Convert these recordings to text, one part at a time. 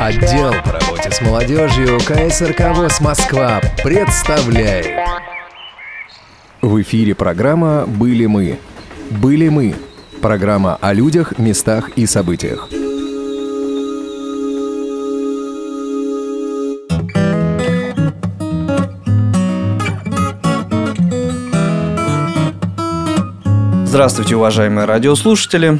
Отдел по работе с молодежью КСРК ВОЗ Москва представляет. В эфире программа «Были мы». «Были мы» – программа о людях, местах и событиях. Здравствуйте, уважаемые радиослушатели.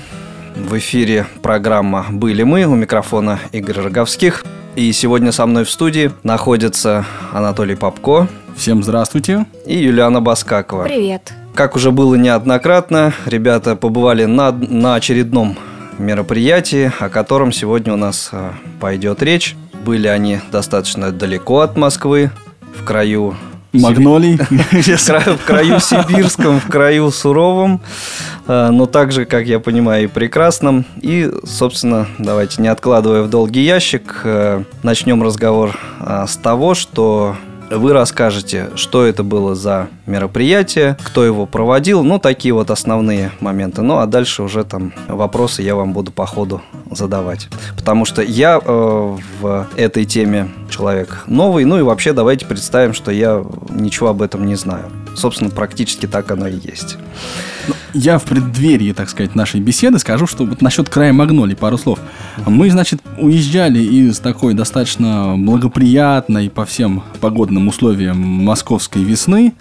В эфире программа «Были мы». У микрофона Игорь Роговских. И сегодня со мной в студии находится Анатолий Попко Всем здравствуйте. и Юлиана Баскакова. Привет. Как уже было неоднократно, ребята побывали на, на очередном мероприятии, о котором сегодня у нас э, пойдет речь. Были они достаточно далеко от Москвы, в краю Магнолий. в краю, сибирском, в краю суровом, э, но также, как я понимаю, и прекрасном. И, собственно, давайте, не откладывая в долгий ящик, э, начнем разговор э, с того, что вы расскажете, что это было за мероприятие, кто его проводил, ну, такие вот основные моменты. Ну, а дальше уже там вопросы я вам буду по ходу задавать. Потому что я э, в этой теме человек новый, ну и вообще давайте представим, что я ничего об этом не знаю. Собственно, практически так оно и есть. Я в преддверии, так сказать, нашей беседы скажу, что вот насчет края Магнолий пару слов. Мы, значит, уезжали из такой достаточно благоприятной по всем погодным условиям московской весны.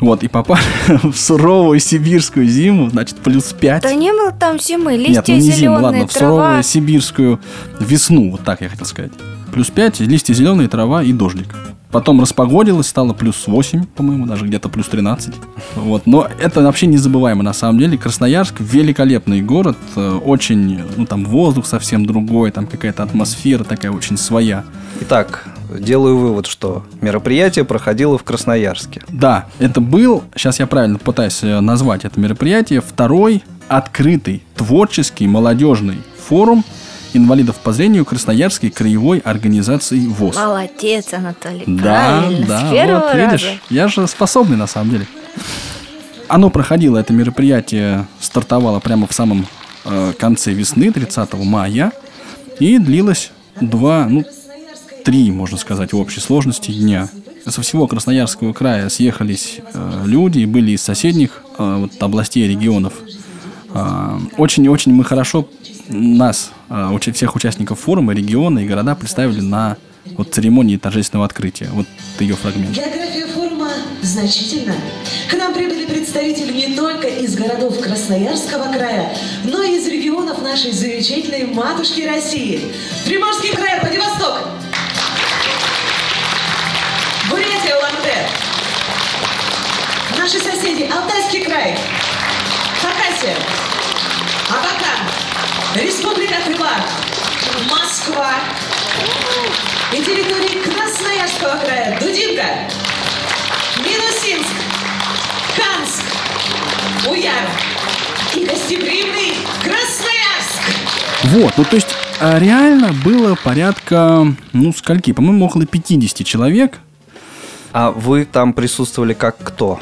Вот, и попали в суровую сибирскую зиму, значит, плюс 5. Да не было там зимы, листья Нет, ну не зиму, зеленые, ладно, в трава. суровую сибирскую весну, вот так я хотел сказать. Плюс 5, листья зеленые, трава и дождик. Потом распогодилось, стало плюс 8, по-моему, даже где-то плюс 13. Вот. Но это вообще незабываемо на самом деле. Красноярск великолепный город, э, очень, ну там воздух совсем другой, там какая-то атмосфера такая очень своя. Итак, делаю вывод, что мероприятие проходило в Красноярске. Да, это был, сейчас я правильно пытаюсь э, назвать это мероприятие, второй открытый творческий молодежный форум инвалидов по зрению Красноярской краевой организации ВОЗ. Молодец, Анатолий, Да, правильно, да, с первого вот раза. видишь, я же способный на самом деле. Оно проходило, это мероприятие стартовало прямо в самом э, конце весны, 30 мая, и длилось два, ну, три, можно сказать, в общей сложности дня. Со всего Красноярского края съехались э, люди, были из соседних э, вот, областей, регионов. А, Очень-очень мы хорошо нас, а, всех участников форума, региона и города представили на вот церемонии торжественного открытия. Вот ее фрагмент. География форума значительна. К нам прибыли представители не только из городов Красноярского края, но и из регионов нашей замечательной матушки России. Приморский край, Владивосток. Бурятия, Улан-Удэ. Наши соседи, Алтайский край. Хакасия. Абакан. Республика Тыва. Москва. И территории Красноярского края. Дудинка. Минусинск. Канск. Уяр. И гостеприимный Красноярск. Вот, ну то есть а, реально было порядка, ну скольки, по-моему, около 50 человек. А вы там присутствовали как кто?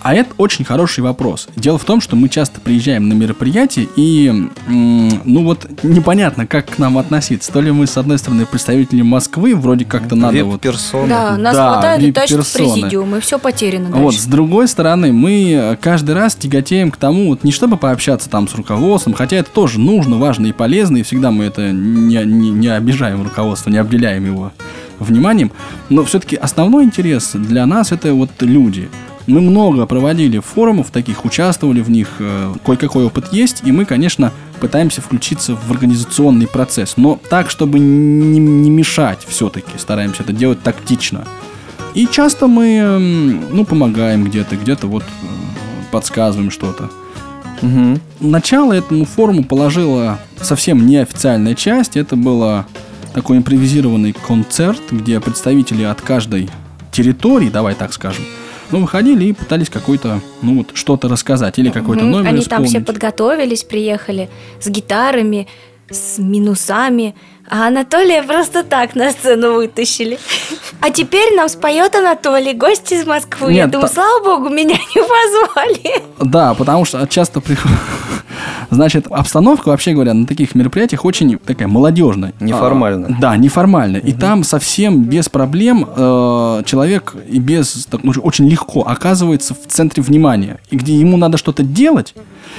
А это очень хороший вопрос. Дело в том, что мы часто приезжаем на мероприятия, и, ну вот, непонятно, как к нам относиться. То ли мы, с одной стороны, представители Москвы, вроде как-то надо вот... Вип-персоны. Да, нас Да, хватает и тащат в президиум, и все потеряно Вот, дальше. с другой стороны, мы э, каждый раз тяготеем к тому, вот не чтобы пообщаться там с руководством, хотя это тоже нужно, важно и полезно, и всегда мы это не, не, не обижаем руководство, не обделяем его вниманием, но все-таки основной интерес для нас это вот люди. Мы много проводили форумов таких, участвовали в них, э, кое-какой опыт есть, и мы, конечно, пытаемся включиться в организационный процесс, но так, чтобы не, не мешать все-таки, стараемся это делать тактично. И часто мы, м, ну, помогаем где-то, где-то вот э, подсказываем что-то. Мгм. Начало этому форуму положила совсем неофициальная часть. Это было такой импровизированный концерт, где представители от каждой территории, давай так скажем, ну, выходили и пытались какой-то, ну, вот что-то рассказать или какой-то Мгм, номер Они там все подготовились, приехали с гитарами, с минусами, А Анатолия просто так на сцену вытащили. А теперь нам споет Анатолий, гость из Москвы. Я Нет, думаю, та- слава богу, меня не позвали. Да, потому что часто приходит... Значит, обстановка, вообще говоря, на таких мероприятиях очень такая молодежная. Неформальная. А, да, неформальная. И там совсем без проблем э, человек и без так, ну, очень легко оказывается в центре внимания. И где ему надо что-то делать.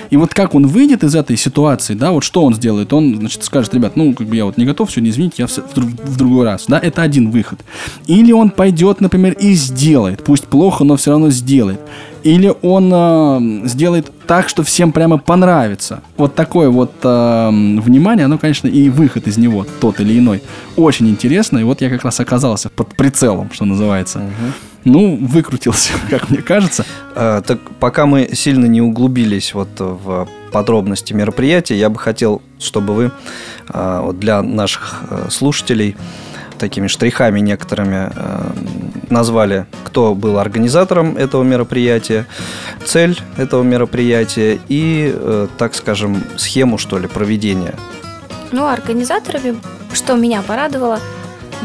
И вот как он выйдет из этой ситуации, да, вот что он сделает? Он, значит, скажет, ребят, ну, как бы я вот не готов сегодня, извините, я в, в в другой раз. Да, это один выход. Или он пойдет, например, и сделает. Пусть плохо, но все равно сделает. Или он э, сделает так, что всем прямо понравится. Вот такое вот э, внимание, оно, конечно, и выход из него, тот или иной, очень интересно. И вот я как раз оказался под прицелом, что называется. Ну, выкрутился, как мне кажется. Э, Так пока мы сильно не углубились вот в подробности мероприятия, я бы хотел, чтобы вы э, вот для наших э, слушателей такими штрихами некоторыми э, назвали, кто был организатором этого мероприятия, цель этого мероприятия и, э, так скажем, схему, что ли, проведения. Ну, организаторами, что меня порадовало,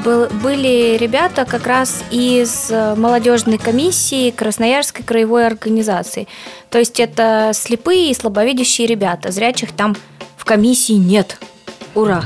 был- были ребята как раз из э, молодежной комиссии Красноярской краевой организации. То есть это слепые и слабовидящие ребята. Зрячих там в комиссии нет. Ура!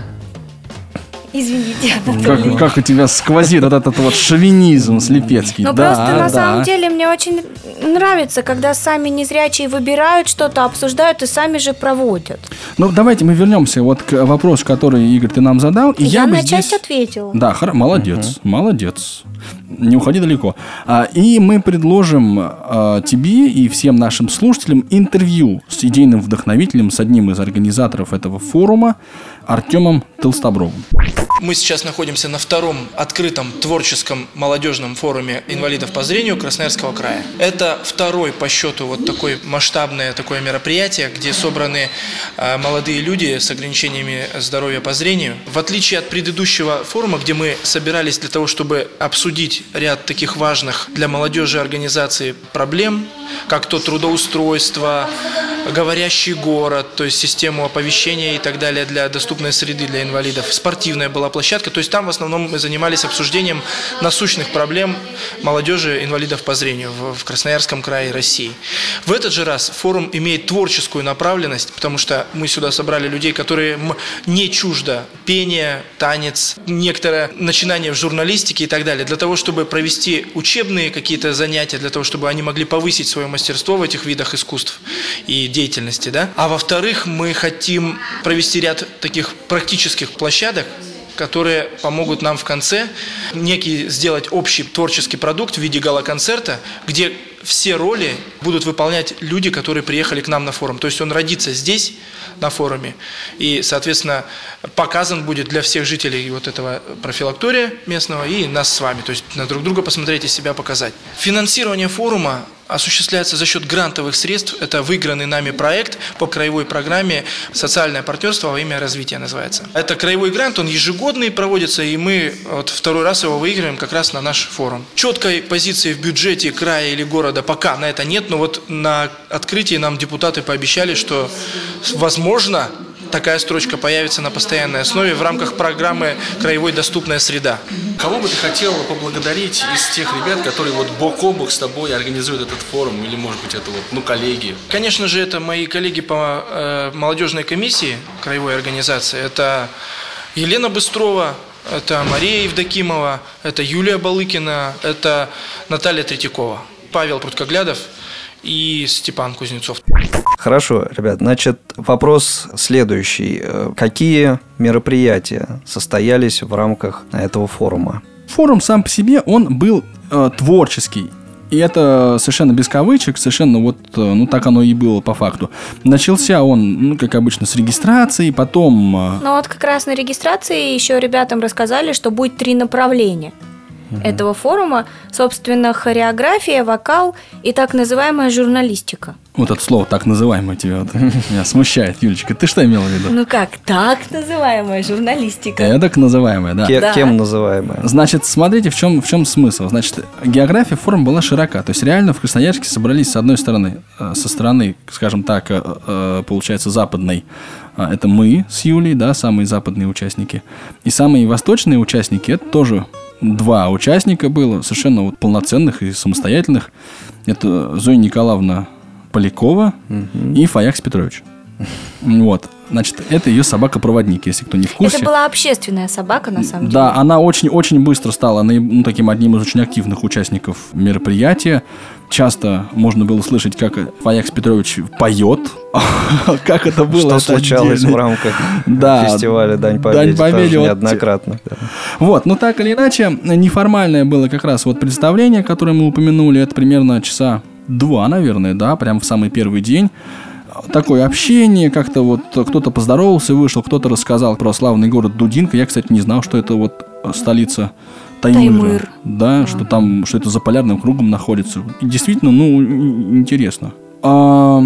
Извините. Как, как у тебя сквозит вот этот вот шовинизм слепецкий. Но да, просто на да. самом деле мне очень нравится, когда сами незрячие выбирают что-то, обсуждают и сами же проводят. Ну, давайте мы вернемся вот к вопросу, который, Игорь, ты нам задал. И Я, я, бы на здесь... часть ответила. Да, хоро- молодец, молодец. Не уходи далеко. А, и мы предложим а, тебе и всем нашим слушателям интервью с идейным вдохновителем, с одним из организаторов этого форума, Артемом Толстобровым. Мы сейчас находимся на втором открытом творческом молодежном форуме инвалидов по зрению Красноярского края. Это второй по счету вот такое масштабное такое мероприятие, где собраны э, молодые люди с ограничениями здоровья по зрению. В отличие от предыдущего форума, где мы собирались для того, чтобы обсудить ряд таких важных для молодежи организаций проблем, как то трудоустройство, говорящий город, то есть систему оповещения и так далее для доступной среды для инвалидов. Спортивная была площадка, то есть там в основном мы занимались обсуждением насущных проблем молодежи инвалидов по зрению в, Красноярском крае России. В этот же раз форум имеет творческую направленность, потому что мы сюда собрали людей, которые не чуждо пение, танец, некоторое начинание в журналистике и так далее, для того, чтобы провести учебные какие-то занятия, для того, чтобы они могли повысить свое мастерство в этих видах искусств и деятельности, да. А во-вторых, мы хотим провести ряд таких практических площадок, которые помогут нам в конце некий сделать общий творческий продукт в виде гала-концерта, где все роли будут выполнять люди, которые приехали к нам на форум. То есть он родится здесь, на форуме, и, соответственно, показан будет для всех жителей вот этого профилактория местного и нас с вами. То есть на друг друга посмотреть и себя показать. Финансирование форума осуществляется за счет грантовых средств. Это выигранный нами проект по краевой программе «Социальное партнерство во имя развития» называется. Это краевой грант, он ежегодный проводится, и мы вот второй раз его выигрываем как раз на наш форум. Четкой позиции в бюджете края или города пока на это нет, но вот на открытии нам депутаты пообещали, что возможно такая строчка появится на постоянной основе в рамках программы «Краевой доступная среда». Кого бы ты хотел поблагодарить из тех ребят, которые вот бок о бок с тобой организуют этот форум? Или, может быть, это вот, ну, коллеги? Конечно же, это мои коллеги по э, молодежной комиссии краевой организации. Это Елена Быстрова, это Мария Евдокимова, это Юлия Балыкина, это Наталья Третьякова, Павел Пруткоглядов и Степан Кузнецов. Хорошо, ребят, значит, вопрос следующий. Э, Какие мероприятия состоялись в рамках этого форума? Форум сам по себе, он был э, творческий. И это совершенно без кавычек, совершенно вот, э, ну так оно и было по факту. Начался он, ну как обычно, с регистрации, потом... э, Но вот как раз на регистрации еще ребятам рассказали, что будет три направления этого форума. Собственно, хореография, вокал и так называемая журналистика. Вот это слово так называемое тебя вот, меня смущает, Юлечка. Ты что имела в виду? Ну как, так называемая журналистика. Это так называемое, да. Ке- Да. Кем называемая? Значит, смотрите, в чем, в чем смысл. Значит, география форума была широка. То есть, реально в Красноярске собрались, с одной стороны, э, со стороны, скажем так, э, э, получается, западной Это мы с Юлей, да, самые западные участники. И самые восточные участники, это тоже два участника было, совершенно вот полноценных и самостоятельных. Это Зоя Николаевна Полякова и Фаякс Петрович. Вот. Значит, это ее собака-проводник, если кто не в курсе. Это была общественная собака, на самом деле. Да, она очень-очень быстро стала ну, таким одним из очень активных участников мероприятия. Часто можно было слышать, как Фаякс Петрович поет. Как это было? Что случалось в рамках фестиваля Дань Дань Победе, Победе, тоже вот неоднократно. Вот, но так или иначе, неформальное было как раз вот представление, которое мы упомянули, это примерно часа два, наверное, да, прям в самый первый день. Такое общение, как-то вот кто-то поздоровался, вышел, кто-то рассказал про славный город Дудинка. Я, кстати, не знал, что это вот столица Таймыра. Таймыр. Да, что там, что это за полярным кругом находится. И действительно, ну, ин- интересно. А,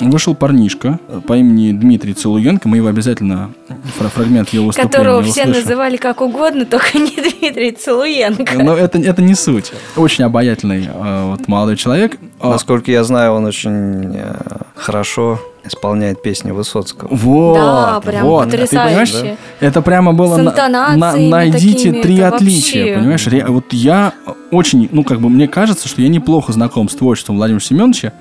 вышел парнишка по имени Дмитрий Целуенко. Мы его обязательно, фра- фрагмент его выступления Которого все услышим. называли как угодно, только не Дмитрий Целуенко. Но это, это не суть. Очень обаятельный э, вот, молодой человек. А, Насколько я знаю, он очень э, хорошо исполняет песни Высоцкого. Вот, Да, прям вот. Ты потрясающе. понимаешь, это прямо было... С на- интонациями найдите такими, три отличия, вообще. понимаешь? Ре- вот я очень, ну, как бы, мне кажется, что я неплохо знаком с творчеством Владимира Семеновича.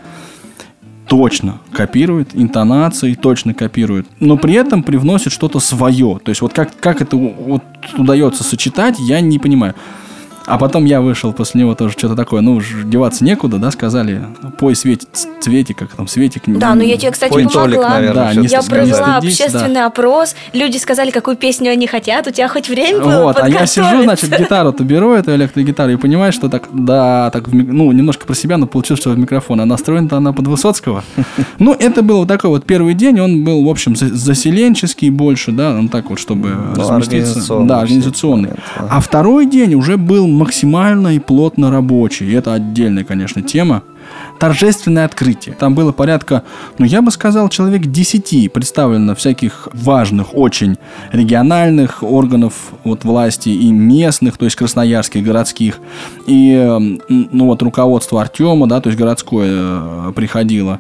Точно копирует интонации, точно копирует, но при этом привносит что-то свое. То есть вот как, как это вот удается сочетать, я не понимаю. А потом я вышел после него тоже что-то такое, ну, уж деваться некуда, да, сказали, пой Свете, Цвете, как там, Светик. Да, но я тебе, кстати, Пой Толик, помогла. наверное, Да, не Я провела стыдись, да. общественный опрос. Люди сказали, какую песню они хотят. У тебя хоть время было Вот, а я сижу, значит, гитару-то беру, эту электрогитару, и понимаю, что так, да, так, ну, немножко про себя, но получилось, что в микрофон, а настроена-то она под Высоцкого. Ну, это был вот такой вот первый день, он был, в общем, за- заселенческий больше, да, он так вот, чтобы Ну, разместиться. организационный Да, организационный. А второй день уже был максимально и плотно рабочий, и это отдельная, конечно, тема. Торжественное открытие. Там было порядка, ну, я бы сказал, человек 10 представлено всяких важных, очень региональных органов вот, власти и местных, то есть красноярских, городских. И, ну, вот руководство Артема, да, то есть городское э, приходило.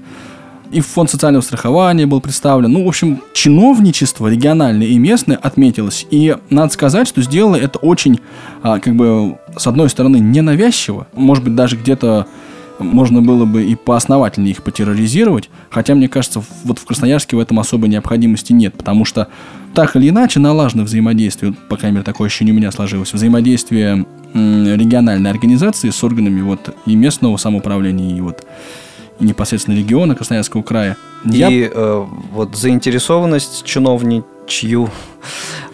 И фонд социального страхования был представлен. Ну, в общем, чиновничество региональное и местное отметилось. И надо сказать, что сделало это очень, а, как бы, с одной стороны, ненавязчиво. Может быть, даже где-то можно было бы и поосновательнее их потерроризировать. Хотя, мне кажется, вот в Красноярске в этом особой необходимости нет. Потому что так или иначе налажено взаимодействие, по крайней мере, такое ощущение у меня сложилось, взаимодействие региональной организации с органами вот и местного самоуправления, и вот непосредственно региона Красноярского края. Я- И э, вот заинтересованность чиновничью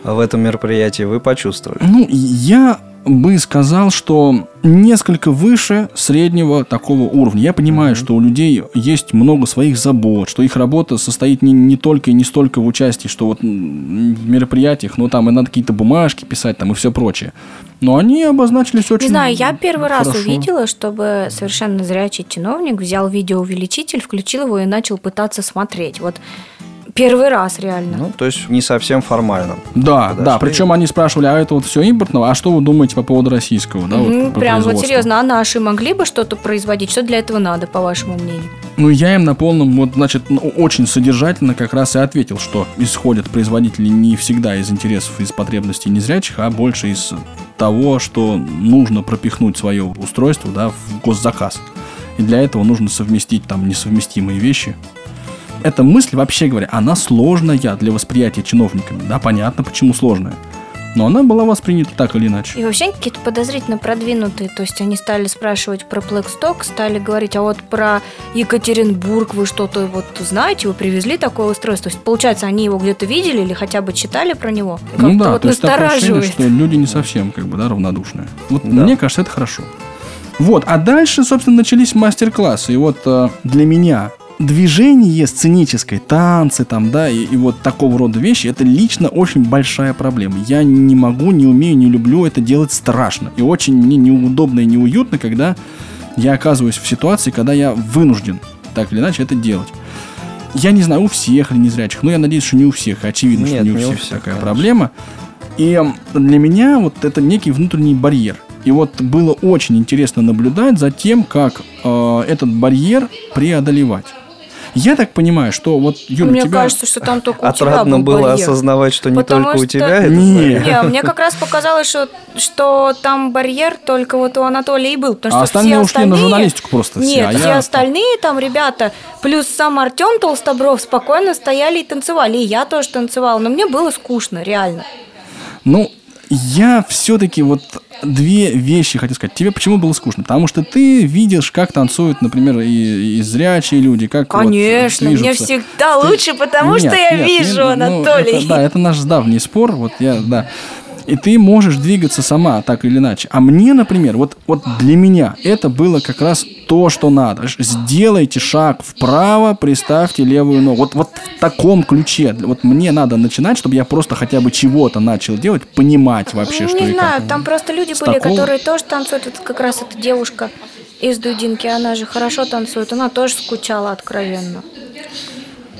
в этом мероприятии вы почувствовали. Ну, я бы сказал, что несколько выше среднего такого уровня. Я понимаю, что у людей есть много своих забот, что их работа состоит не, не только и не столько в участии, что вот в мероприятиях, ну там и надо какие-то бумажки писать там и все прочее. Но они обозначились очень Не знаю, я первый раз хорошо. увидела, чтобы совершенно зрячий чиновник взял видеоувеличитель, включил его и начал пытаться смотреть. Вот первый раз реально. Ну, то есть не совсем формально. Да, Подошли. да, причем они спрашивали, а это вот все импортного, а что вы думаете по поводу российского, да, вот по Прям вот серьезно, а наши могли бы что-то производить? Что для этого надо, по вашему мнению? Ну, я им на полном, вот, значит, ну, очень содержательно как раз и ответил, что исходят производители не всегда из интересов, из потребностей незрячих, а больше из того, что нужно пропихнуть свое устройство, да, в госзаказ. И для этого нужно совместить там несовместимые вещи. Эта мысль, вообще говоря, она сложная для восприятия чиновниками. Да, понятно, почему сложная. Но она была воспринята так или иначе. И вообще какие-то подозрительно продвинутые. То есть они стали спрашивать про Blackstock, стали говорить, а вот про Екатеринбург вы что-то вот знаете, вы привезли такое устройство. То есть, получается, они его где-то видели или хотя бы читали про него? Ну как-то да, вот то есть такое ощущение, что люди не совсем как бы, да, равнодушные. Вот Да. мне кажется, это хорошо. Вот, а дальше, собственно, начались мастер-классы. И вот э, для меня движение сценическое, танцы там, да, и, и вот такого рода вещи, это лично очень большая проблема. Я не могу, не умею, не люблю это делать страшно. И очень мне неудобно и неуютно, когда я оказываюсь в ситуации, когда я вынужден так или иначе это делать. Я не знаю, у всех ли незрячих, но я надеюсь, что не у всех. Очевидно, Нет, что не у не у всех, всех, такая конечно. проблема. И для меня вот это некий внутренний барьер. И вот было очень интересно наблюдать за тем, как э, этот барьер преодолевать. Я так понимаю, что вот, Юля, Мне у тебя... кажется, что там только у тебя Отрадно был было барьер. осознавать, что не Потому только у что- тебя это Не. Не, мне как раз показалось, что, что там барьер только вот у Анатолия и был. Потому А что остальные все ушли на остальные... журналистику просто все, Нет, а все я- остальные там ребята, плюс сам Артем Толстобров спокойно стояли и танцевали. И я тоже танцевала, но мне было скучно, реально. Ну, я все-таки вот две вещи хочу сказать. Тебе почему было скучно? Потому что ты видишь, как танцуют, например, и, и зрячие люди, как вот Конечно, мне движутся. всегда лучше, потому Нет, что я нет, вижу, не- ну, Анатолий. это- да, это наш давний спор. Вот я, да. И ты можешь двигаться сама, так или иначе. А мне, например, вот, вот для меня это было как раз то, что надо. Сделайте шаг вправо, приставьте левую ногу. Вот, вот в таком ключе. Вот мне надо начинать, чтобы я просто хотя бы чего-то начал делать, понимать вообще, что Не и знаю, как. там просто люди С были, такого- которые тоже танцуют. Вот как раз эта девушка из Дудинки, она же хорошо танцует, она тоже скучала откровенно.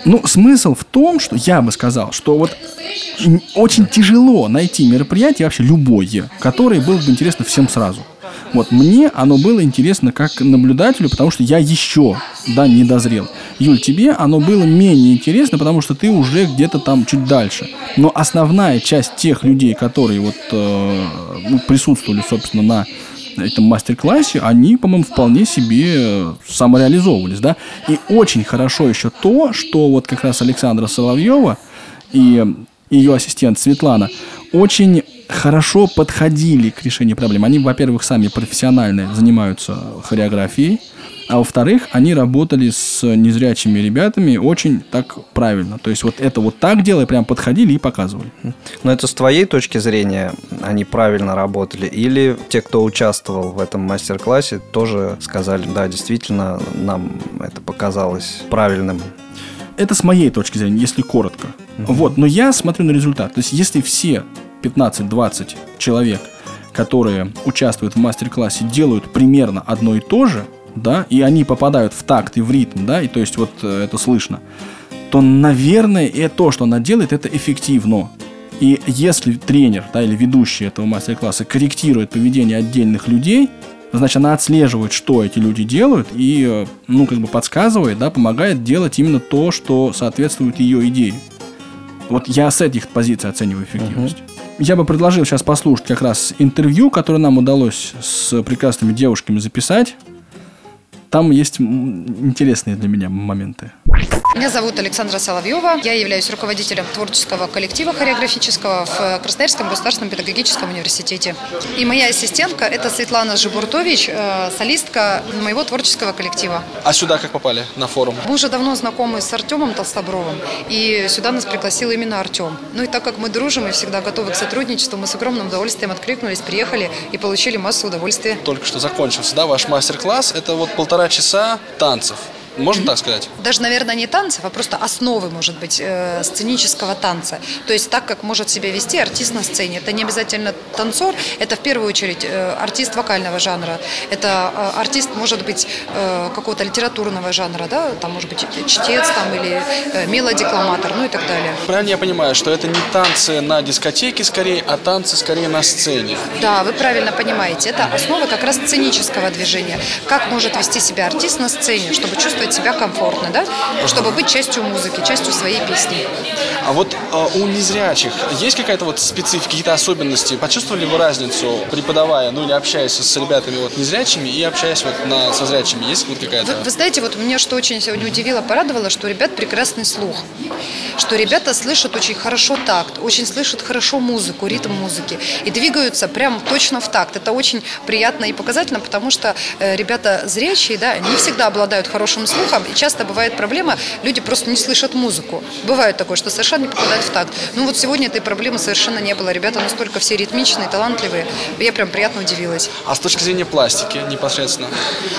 Ну, смысл в том, что я бы сказал, что вот очень тяжело найти мероприятие вообще любое, которое было бы интересно всем сразу. Вот мне оно было интересно как наблюдателю, потому что я еще, да, не дозрел. Юль, тебе оно было менее интересно, потому что ты уже где-то там чуть дальше. Но основная часть тех людей, которые вот э, ну, присутствовали, собственно, на этом мастер-классе, они, по-моему, вполне себе э, самореализовывались, да. И очень хорошо еще то, что вот как раз Александра Соловьева и ее ассистент Светлана очень хорошо подходили к решению проблем. Они, во-первых, сами профессионально занимаются хореографией, а во-вторых, они работали с незрячими ребятами очень так правильно. То есть вот это вот так делая, прям подходили и показывали. Но это с твоей точки зрения они правильно работали? Или те, кто участвовал в этом мастер-классе, тоже сказали, да, действительно, нам это показалось правильным? Это с моей точки зрения, если коротко. Вот, но я смотрю на результат. То есть, если все 15-20 человек, которые участвуют в мастер-классе, делают примерно одно и то же, да, и они попадают в такт и в ритм, да, и то есть вот э, это слышно, то, наверное, и то, что она делает, это эффективно. И если тренер, да, или ведущий этого мастер-класса корректирует поведение отдельных людей, значит, она отслеживает, что эти люди делают, и, э, ну, как бы подсказывает, да, помогает делать именно то, что соответствует ее идее. Вот я с этих позиций оцениваю эффективность. Я бы предложил сейчас послушать как раз интервью, которое нам удалось с прекрасными девушками записать. Там есть интересные для меня моменты. Меня зовут Александра Соловьева. Я являюсь руководителем творческого коллектива хореографического в Красноярском государственном педагогическом университете. И моя ассистентка – это Светлана Жибуртович, э, солистка моего творческого коллектива. А сюда как попали на форум? Мы уже давно знакомы с Артемом Толстобровым, и сюда нас пригласил именно Артем. Ну и так как мы дружим и всегда готовы к сотрудничеству, мы с огромным удовольствием откликнулись, приехали и получили массу удовольствия. Только что закончился, да, ваш мастер-класс. Это вот полтора часа танцев. Можно так сказать? даже, наверное, не танцев, а просто основы, может быть, э, сценического танца. То есть так, как может себя вести артист на сцене. Это не обязательно танцор, это в первую очередь э, артист вокального жанра. Это э, артист, может быть, э, какого-то литературного жанра, да, там, может быть, чтец там, или э, мелодикламатор, ну и так далее. Правильно я понимаю, что это не танцы на дискотеке скорее, а танцы скорее на сцене? Да, вы правильно понимаете. Это основа как раз сценического движения. Как может вести себя артист на сцене, чтобы чувствовать себя комфортно, да? Чтобы быть частью музыки, частью своей песни. А вот э, у незрячих есть какая-то вот специфика, какие-то особенности? Почувствовали вы разницу, преподавая, ну или общаясь с ребятами вот незрячими и общаясь вот на, со зрячими? Есть вот какая-то? Вы, вы знаете, вот меня что очень сегодня удивило, порадовало, что у ребят прекрасный слух. Что ребята слышат очень хорошо такт, очень слышат хорошо музыку, ритм музыки. И двигаются прям точно в такт. Это очень приятно и показательно, потому что э, ребята зрячие, да, не всегда обладают хорошим слухом. И часто бывает проблема, люди просто не слышат музыку. Бывает такое, что совершенно не попадают в такт. Ну вот сегодня этой проблемы совершенно не было. Ребята настолько все ритмичные, талантливые. Я прям приятно удивилась. А с точки зрения пластики непосредственно?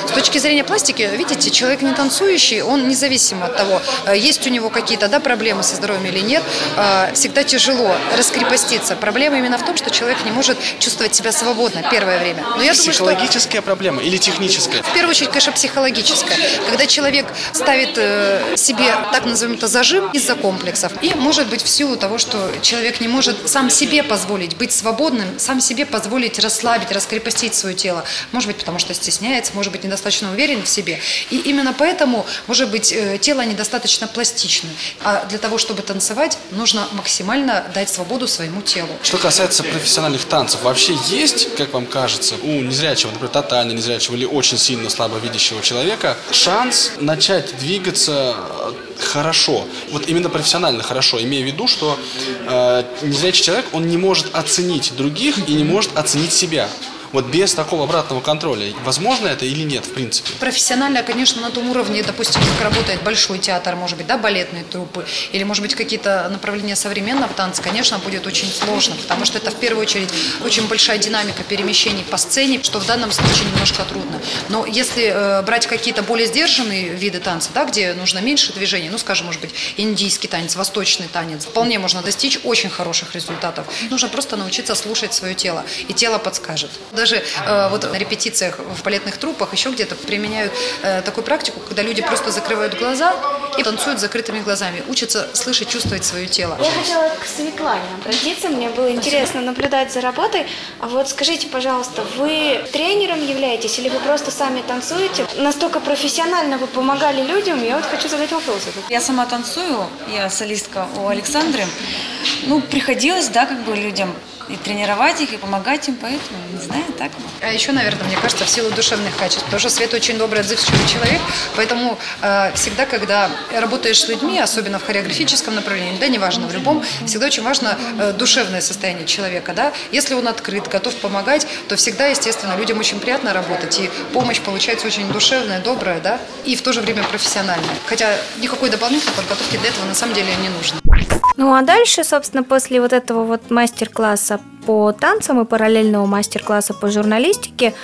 С точки зрения пластики, видите, человек не танцующий, он независимо от того, э, есть у него какие-то да, проблемы со здоровьем или нет, э, всегда тяжело раскрепоститься. Проблема именно в том, что человек не может чувствовать себя свободно первое время. Но я думаю, что Психологическая проблема или техническая? в первую очередь, конечно, психологическая. Когда человек человек ставит э, себе, так назовем это, зажим из-за комплексов. И может быть в силу того, что человек не может сам себе позволить быть свободным, сам себе позволить расслабить, раскрепостить свое тело. Может быть, потому что стесняется, может быть, недостаточно уверен в себе. И именно поэтому, может быть, э, тело недостаточно пластично. А для того, чтобы танцевать, нужно максимально дать свободу своему телу. Что касается профессиональных танцев, вообще есть, как вам кажется, у незрячего, например, тотально незрячего или очень сильно слабовидящего человека шанс начать двигаться э, хорошо, вот именно профессионально хорошо, имея в виду, что э, незрячий человек, он не может оценить других и не может оценить себя. Вот без такого обратного контроля, возможно это или нет, в принципе? Профессионально, конечно, на том уровне, допустим, как работает большой театр, может быть, да, балетные труппы, или, может быть, какие-то направления современного танца, конечно, будет очень сложно, потому что это, в первую очередь, очень большая динамика перемещений по сцене, что в данном случае немножко трудно. Но если э, брать какие-то более сдержанные виды танца, да, где нужно меньше движений, ну, скажем, может быть, индийский танец, восточный танец, вполне можно достичь очень хороших результатов. Нужно просто научиться слушать свое тело, и тело подскажет даже э, вот на репетициях в балетных трупах еще где-то применяют э, такую практику, когда люди просто закрывают глаза и танцуют с закрытыми глазами, учатся слышать, чувствовать свое тело. Я хотела к Светлане обратиться, мне было интересно наблюдать за работой. А вот скажите, пожалуйста, вы тренером являетесь или вы просто сами танцуете? Настолько профессионально вы помогали людям, я вот хочу задать вопрос. этот. Я сама танцую, я солистка у Александры. Ну, приходилось, да, как бы людям и тренировать их, и помогать им, поэтому, не знаю, так. А еще, наверное, мне кажется, в силу душевных качеств. Что Света очень добрый, отзывчивый человек, поэтому э, всегда, когда работаешь с людьми, особенно в хореографическом направлении, да, неважно, в любом, всегда очень важно э, душевное состояние человека, да. Если он открыт, готов помогать, то всегда, естественно, людям очень приятно работать, и помощь получается очень душевная, добрая, да, и в то же время профессиональная. Хотя никакой дополнительной подготовки для этого на самом деле не нужно. Ну а дальше, собственно, после вот этого вот мастер-класса по танцам и параллельного мастер-класса по журналистике,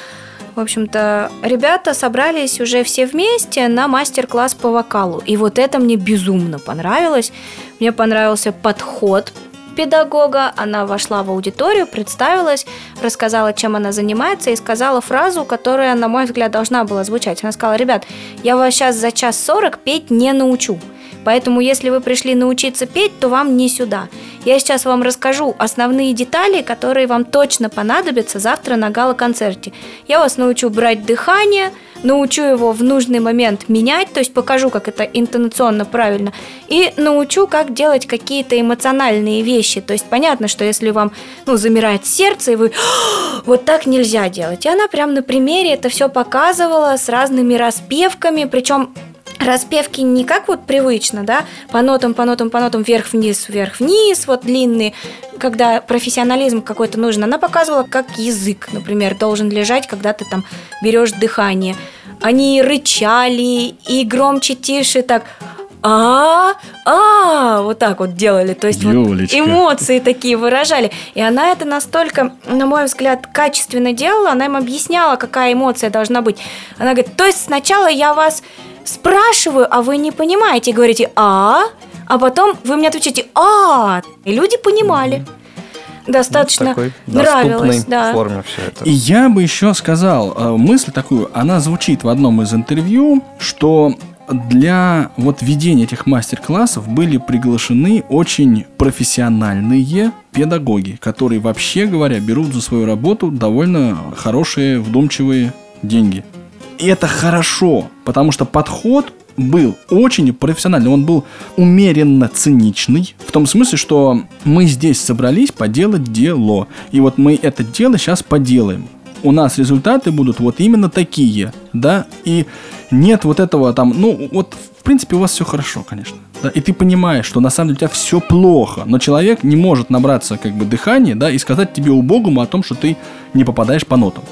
в общем-то, ребята собрались уже все вместе на мастер-класс по вокалу. И вот это мне безумно понравилось. Мне понравился подход педагога. Она вошла в аудиторию, представилась, рассказала, чем она занимается, и сказала фразу, которая, на мой взгляд, должна была звучать. Она сказала, ребят, я вас сейчас за час сорок петь не научу. Поэтому, если вы пришли научиться петь, то вам не сюда. Я сейчас вам расскажу основные детали, которые вам точно понадобятся завтра на гала-концерте. Я вас научу брать дыхание, научу его в нужный момент менять, то есть покажу, как это интонационно правильно, и научу, как делать какие-то эмоциональные вещи. То есть понятно, что если вам ну, замирает сердце, и вы вот так нельзя делать. И она прям на примере это все показывала с разными распевками, причем распевки не как вот привычно, да, по нотам, по нотам, по нотам, вверх-вниз, вверх-вниз, вот длинные, когда профессионализм какой-то нужен. Она показывала, как язык, например, должен лежать, когда ты там берешь дыхание. Они рычали и громче, тише, так а, а, вот так вот делали, то есть вот эмоции такие выражали. И она это настолько, на мой взгляд, качественно делала, она им объясняла, какая эмоция должна быть. Она говорит, то есть сначала я вас спрашиваю, а вы не понимаете, говорите «а», а потом вы мне отвечаете «а», и люди понимали. Достаточно такой нравилось, доступной да. форме все это. И я бы еще сказал э, мысль такую, она звучит в одном из интервью, что для вот ведения этих мастер-классов были приглашены очень профессиональные педагоги, которые вообще говоря берут за свою работу довольно хорошие, вдумчивые деньги. И это хорошо, потому что подход был очень профессиональный, он был умеренно циничный, в том смысле, что мы здесь собрались поделать дело, и вот мы это дело сейчас поделаем. У нас результаты будут вот именно такие, да, и нет вот этого там, ну, вот, в принципе, у вас все хорошо, конечно, да, и ты понимаешь, что на самом деле у тебя все плохо, но человек не может набраться, как бы, дыхания, да, и сказать тебе убогому о том, что ты не попадаешь по нотам.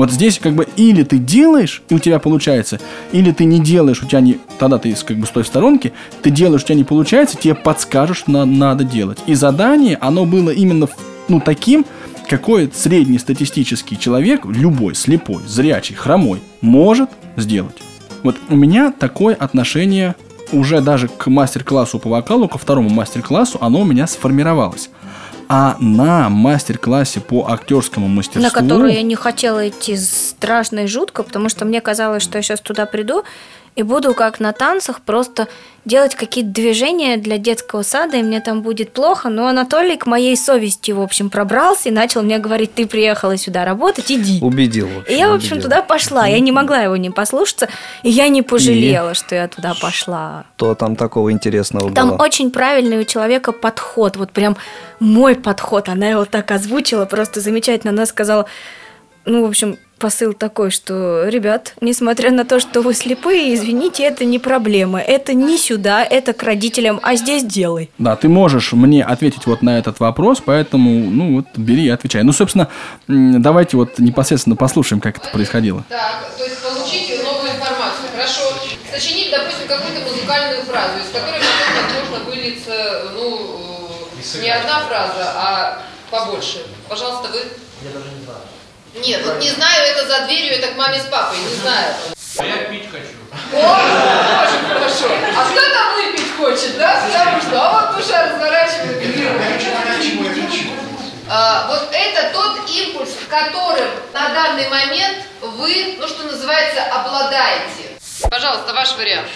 Вот здесь как бы или ты делаешь, и у тебя получается, или ты не делаешь, у тебя не... Тогда ты как бы стой в сторонке, ты делаешь, у тебя не получается, тебе подскажут, что на- надо делать. И задание, оно было именно ну, таким, какой среднестатистический человек, любой, слепой, зрячий, хромой, может сделать. Вот у меня такое отношение уже даже к мастер-классу по вокалу, ко второму мастер-классу, оно у меня сформировалось. А на мастер-классе по актерскому мастерству... На которую я не хотела идти. Страшно и жутко, потому что мне казалось, что я сейчас туда приду, и буду как на танцах просто делать какие-то движения для детского сада, и мне там будет плохо. Но Анатолий к моей совести, в общем, пробрался и начал мне говорить, ты приехала сюда работать, иди. Убедил. Общем, и я, в общем, убедил. туда пошла. Я не могла его не послушаться, и я не пожалела, и... что я туда пошла. Что там такого интересного там было? Там очень правильный у человека подход, вот прям мой подход. Она его так озвучила, просто замечательно. Она сказала, ну, в общем, посыл такой, что, ребят, несмотря на то, что вы слепые, извините, это не проблема. Это не сюда, это к родителям, а здесь делай. Да, ты можешь мне ответить вот на этот вопрос, поэтому, ну вот, бери и отвечай. Ну, собственно, давайте вот непосредственно послушаем, как это происходило. Так, то есть получить новую информацию. Хорошо. Сочинить, допустим, какую-то музыкальную фразу, из которой возможно, выльется, ну, не одна фраза, а побольше. Пожалуйста, вы. Я даже не знаю. Нет, вот не знаю, это за дверью, это к маме с папой, не знаю. А я пить хочу. О, очень хорошо. А кто там выпить хочет, да? Потому что, а вот душа разворачивает а, вот это тот импульс, которым на данный момент вы, ну что называется, обладаете. Пожалуйста, ваш вариант.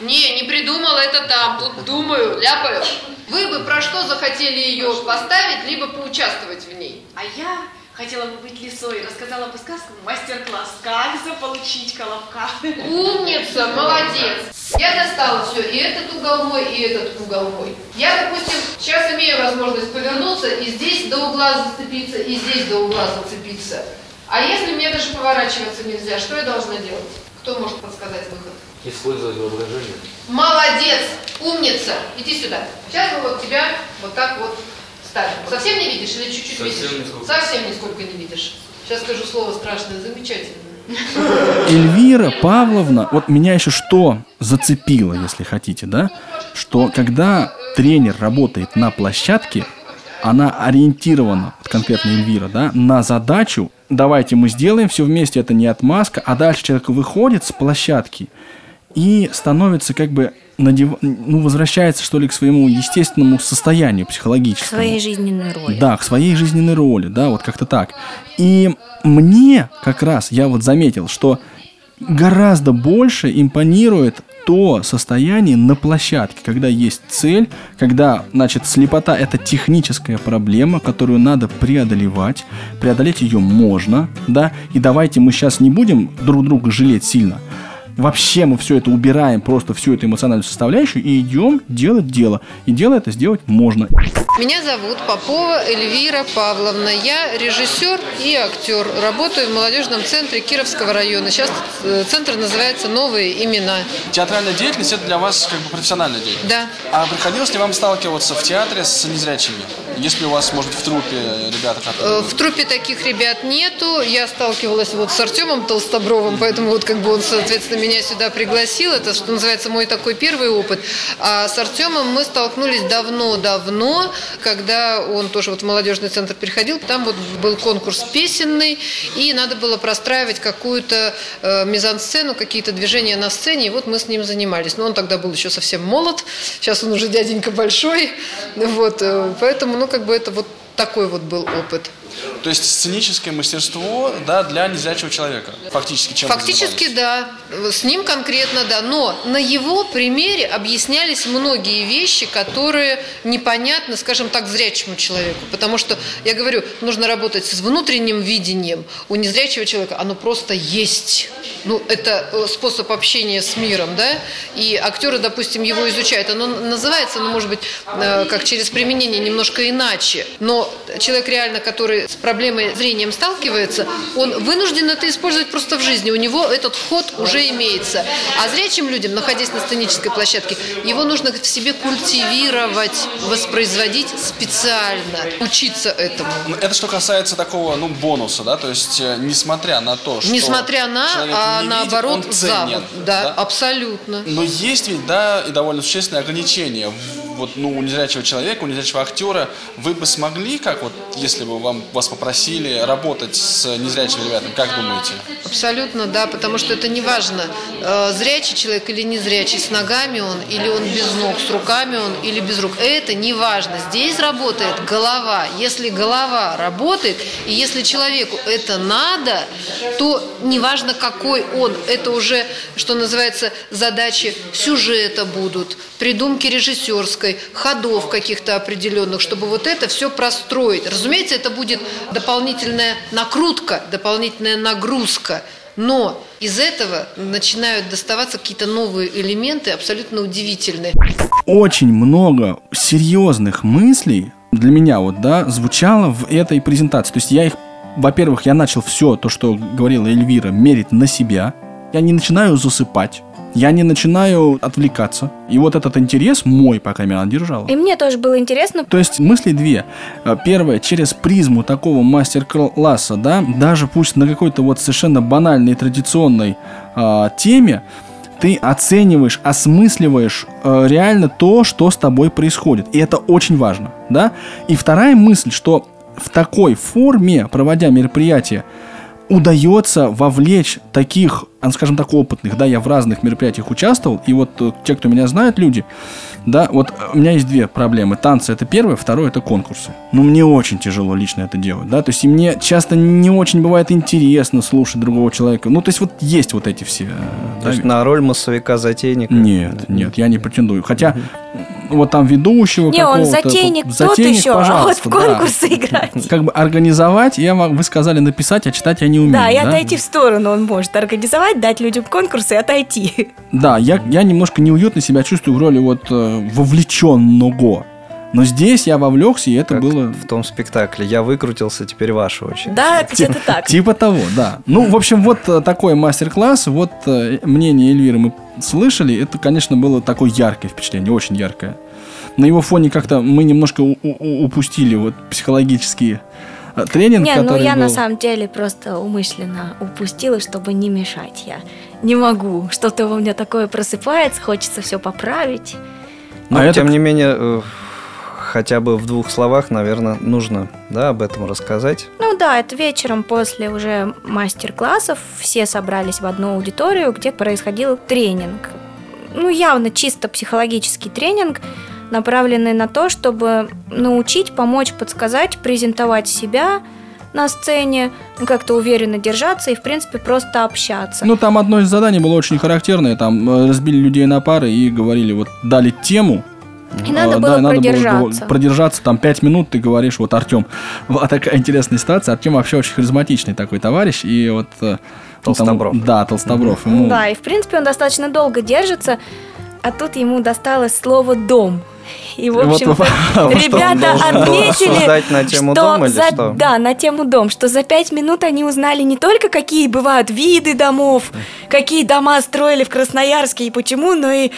Не, не придумала это там, тут думаю, ляпаю. Вы бы про что захотели ее поставить, либо поучаствовать в ней? А я Хотела бы быть лисой, рассказала бы сказку, мастер-класс, как заполучить колобка. Умница, молодец. Я достала все, и этот угол мой, и этот угол мой. Я, допустим, сейчас имею возможность повернуться и здесь до угла зацепиться, и здесь до угла зацепиться. А если мне даже поворачиваться нельзя, что я должна делать? Кто может подсказать выход? Использовать воображение. Молодец, умница. Иди сюда. Сейчас мы вот тебя вот так вот ставим. Совсем не видишь или чуть-чуть видишь? Нисколько. Совсем нисколько не видишь. Сейчас скажу слово страшное, замечательно. Эльвира Павловна, вот меня еще что зацепило, если хотите, да, что когда тренер работает на площадке, она ориентирована, конкретно Эльвира, да, на задачу, давайте мы сделаем все вместе, это не отмазка, а дальше человек выходит с площадки и становится как бы надев... ну, возвращается, что ли, к своему естественному состоянию психологическому. К своей жизненной роли. Да, к своей жизненной роли, да, вот как-то так. И мне как раз, я вот заметил, что гораздо больше импонирует то состояние на площадке, когда есть цель, когда, значит, слепота – это техническая проблема, которую надо преодолевать, преодолеть ее можно, да, и давайте мы сейчас не будем друг друга жалеть сильно, вообще мы все это убираем, просто всю эту эмоциональную составляющую и идем делать дело. И дело это сделать можно. Меня зовут Попова Эльвира Павловна. Я режиссер и актер. Работаю в молодежном центре Кировского района. Сейчас э, центр называется «Новые имена». Театральная деятельность – это для вас как бы профессиональная деятельность? Да. А приходилось ли вам сталкиваться в театре с незрячими? Если у вас, может быть, в трупе ребята, которые... Э, в трупе таких ребят нету. Я сталкивалась вот с Артемом Толстобровым, поэтому вот как бы он, соответственно, меня сюда пригласил. Это, что называется, мой такой первый опыт. А с Артемом мы столкнулись давно-давно, когда он тоже вот в молодежный центр приходил. Там вот был конкурс песенный, и надо было простраивать какую-то э, мизансцену, какие-то движения на сцене. И вот мы с ним занимались. Но он тогда был еще совсем молод. Сейчас он уже дяденька большой. Вот, э, поэтому, ну, как бы это вот такой вот был опыт. То есть сценическое мастерство да, для незрячего человека. Фактически чем Фактически да. С ним конкретно да. Но на его примере объяснялись многие вещи, которые непонятны, скажем так, зрячему человеку. Потому что, я говорю, нужно работать с внутренним видением. У незрячего человека оно просто есть. Ну, это э, способ общения с миром, да? И актеры, допустим, его изучают. Оно называется, ну, может быть, э, как через применение немножко иначе. Но человек реально, который с проблемой зрением сталкивается, он вынужден это использовать просто в жизни. У него этот ход уже имеется. А зрячим людям, находясь на сценической площадке, его нужно в себе культивировать, воспроизводить специально, учиться этому. Это что касается такого, ну, бонуса, да, то есть, э, несмотря на то, что Несмотря на, а не наоборот, видит, он ценен, за. Да, да, абсолютно. Но есть ведь, да, и довольно существенные ограничения вот, ну, у незрячего человека, у незрячего актера, вы бы смогли, как вот, если бы вам, вас попросили работать с незрячими ребятами, как думаете? Абсолютно, да, потому что это не важно, э, зрячий человек или незрячий, с ногами он, или он без ног, с руками он, или без рук. Это не важно. Здесь работает голова. Если голова работает, и если человеку это надо, то неважно какой он, это уже, что называется, задачи сюжета будут, придумки режиссерской, ходов каких-то определенных, чтобы вот это все простроить. Разумеется, это будет дополнительная накрутка, дополнительная нагрузка. Но из этого начинают доставаться какие-то новые элементы, абсолютно удивительные. Очень много серьезных мыслей для меня вот, да, звучало в этой презентации. То есть я их, во-первых, я начал все то, что говорила Эльвира, мерить на себя. Я не начинаю засыпать. Я не начинаю отвлекаться. И вот этот интерес мой, по крайней мере, она держала. И мне тоже было интересно. То есть мысли две. Э, Первое, через призму такого мастер-класса, да, даже пусть на какой-то вот совершенно банальной традиционной э, теме, ты оцениваешь, осмысливаешь э, реально то, что с тобой происходит. И это очень важно, да. И вторая мысль, что в такой форме, проводя мероприятие, удается вовлечь таких, а, скажем так, опытных, да, я в разных мероприятиях участвовал, и вот э, те, кто меня знают, люди, да, вот э, у меня есть две проблемы. Танцы это первое, второе это конкурсы. Ну, мне очень тяжело лично это делать, да, то есть и мне часто не очень бывает интересно слушать другого человека. Ну, то есть вот есть вот эти все. э, То да, есть на роль массовика-затейника? Нет, нет, я не претендую. Хотя вот там ведущего Не, он затейник, тут- тот затейник, еще, а вот в да. конкурсы играть. Как бы организовать, я вы сказали написать, а читать я не умею. Да, и отойти в сторону он может организовать, дать людям конкурсы и отойти. Да, я, я немножко неуютно себя чувствую в роли вот э, вовлеченного. Но здесь я вовлекся, и это Как было... в том спектакле. Я выкрутился, теперь ваша очередь. Да, где-то так. Типа того, да. Ну, в общем, вот э, такой мастер-класс, вот э, мнение Эльвиры мы слышали, это, конечно, было такое яркое впечатление, очень яркое. На его фоне как-то мы немножко упустили вот психологический э, тренинг, Не, ну я был. на самом деле просто умышленно упустила, чтобы не мешать. Я не могу. Что-то у меня такое просыпается, хочется все поправить. Но, А это тем не менее, хотя бы в двух словах, наверное, нужно да, об этом рассказать. Ну да, это вечером после уже мастер-классов все собрались в одну аудиторию, где происходил тренинг. Ну, явно чисто психологический тренинг, направленный на то, чтобы научить, помочь, подсказать, презентовать себя на сцене, ну, как-то уверенно держаться и, в принципе, просто общаться. Ну, там одно из заданий было очень характерное. Там э, разбили людей на пары и говорили, вот дали тему. И надо было да, и продержаться. говор- продержаться там 5 минут, ты говоришь, вот Артем. Была такая интересная ситуация. Артем вообще очень харизматичный такой товарищ. И вот... э, ну, там- Толстобров. да, Толстобров. Ему- Да, и, в принципе, он достаточно долго держится, а тут ему досталось слово «дом». И, в общем вот ребята отметили, на тему что дома или за- что? Да, на тему дом, что за пять минут они узнали не только, какие бывают виды домов, какие дома строили в Красноярске и почему, но и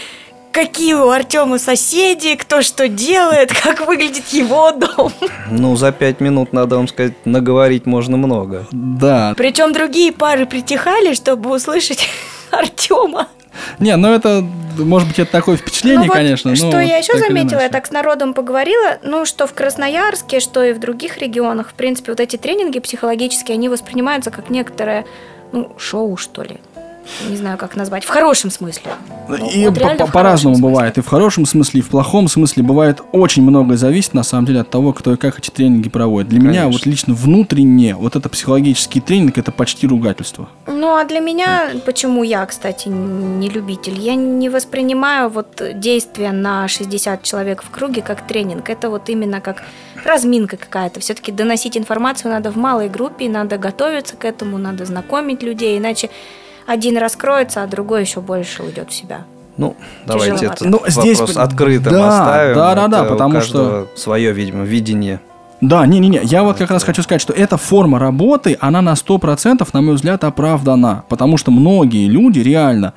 какие у Артема соседи, кто что делает, как выглядит его дом. Ну, за пять минут, надо вам сказать, наговорить можно много. Да. Причем другие пары притихали, чтобы услышать Артема. Не, ну это, может быть, это такое впечатление, Ну вот, конечно. но Что вот я еще так или заметила, я так с народом поговорила, ну, что в Красноярске, что и в других регионах, в принципе, вот эти тренинги психологические, они воспринимаются как некоторое, ну, шоу, что ли. Не знаю, как назвать. В хорошем смысле. Ну, И вот по- по- по-разному хорошем бывает. И в хорошем смысле, и в плохом смысле бывает очень многое зависит, на самом деле, от того, кто и как эти тренинги проводит. Для меня Конечно. вот лично внутренне, вот это психологический тренинг, это почти ругательство. Ну, а для меня, почему я, кстати, не любитель, я не воспринимаю вот действия на 60 человек в круге как тренинг. Это вот именно как разминка какая-то. Все-таки доносить информацию надо в малой группе, надо готовиться к этому, надо знакомить людей, иначе один раскроется, а другой еще больше уйдет в себя. Ну, давайте Тяжеловато. этот Ну, здесь вопрос по- открытым да, оставим. да, да, да, Это у потому каждого свое, видимо, видение. Да, не-не-не, я вот как раз хочу сказать, что эта форма работы, она на 100%, на мой взгляд, оправдана. Потому что многие люди реально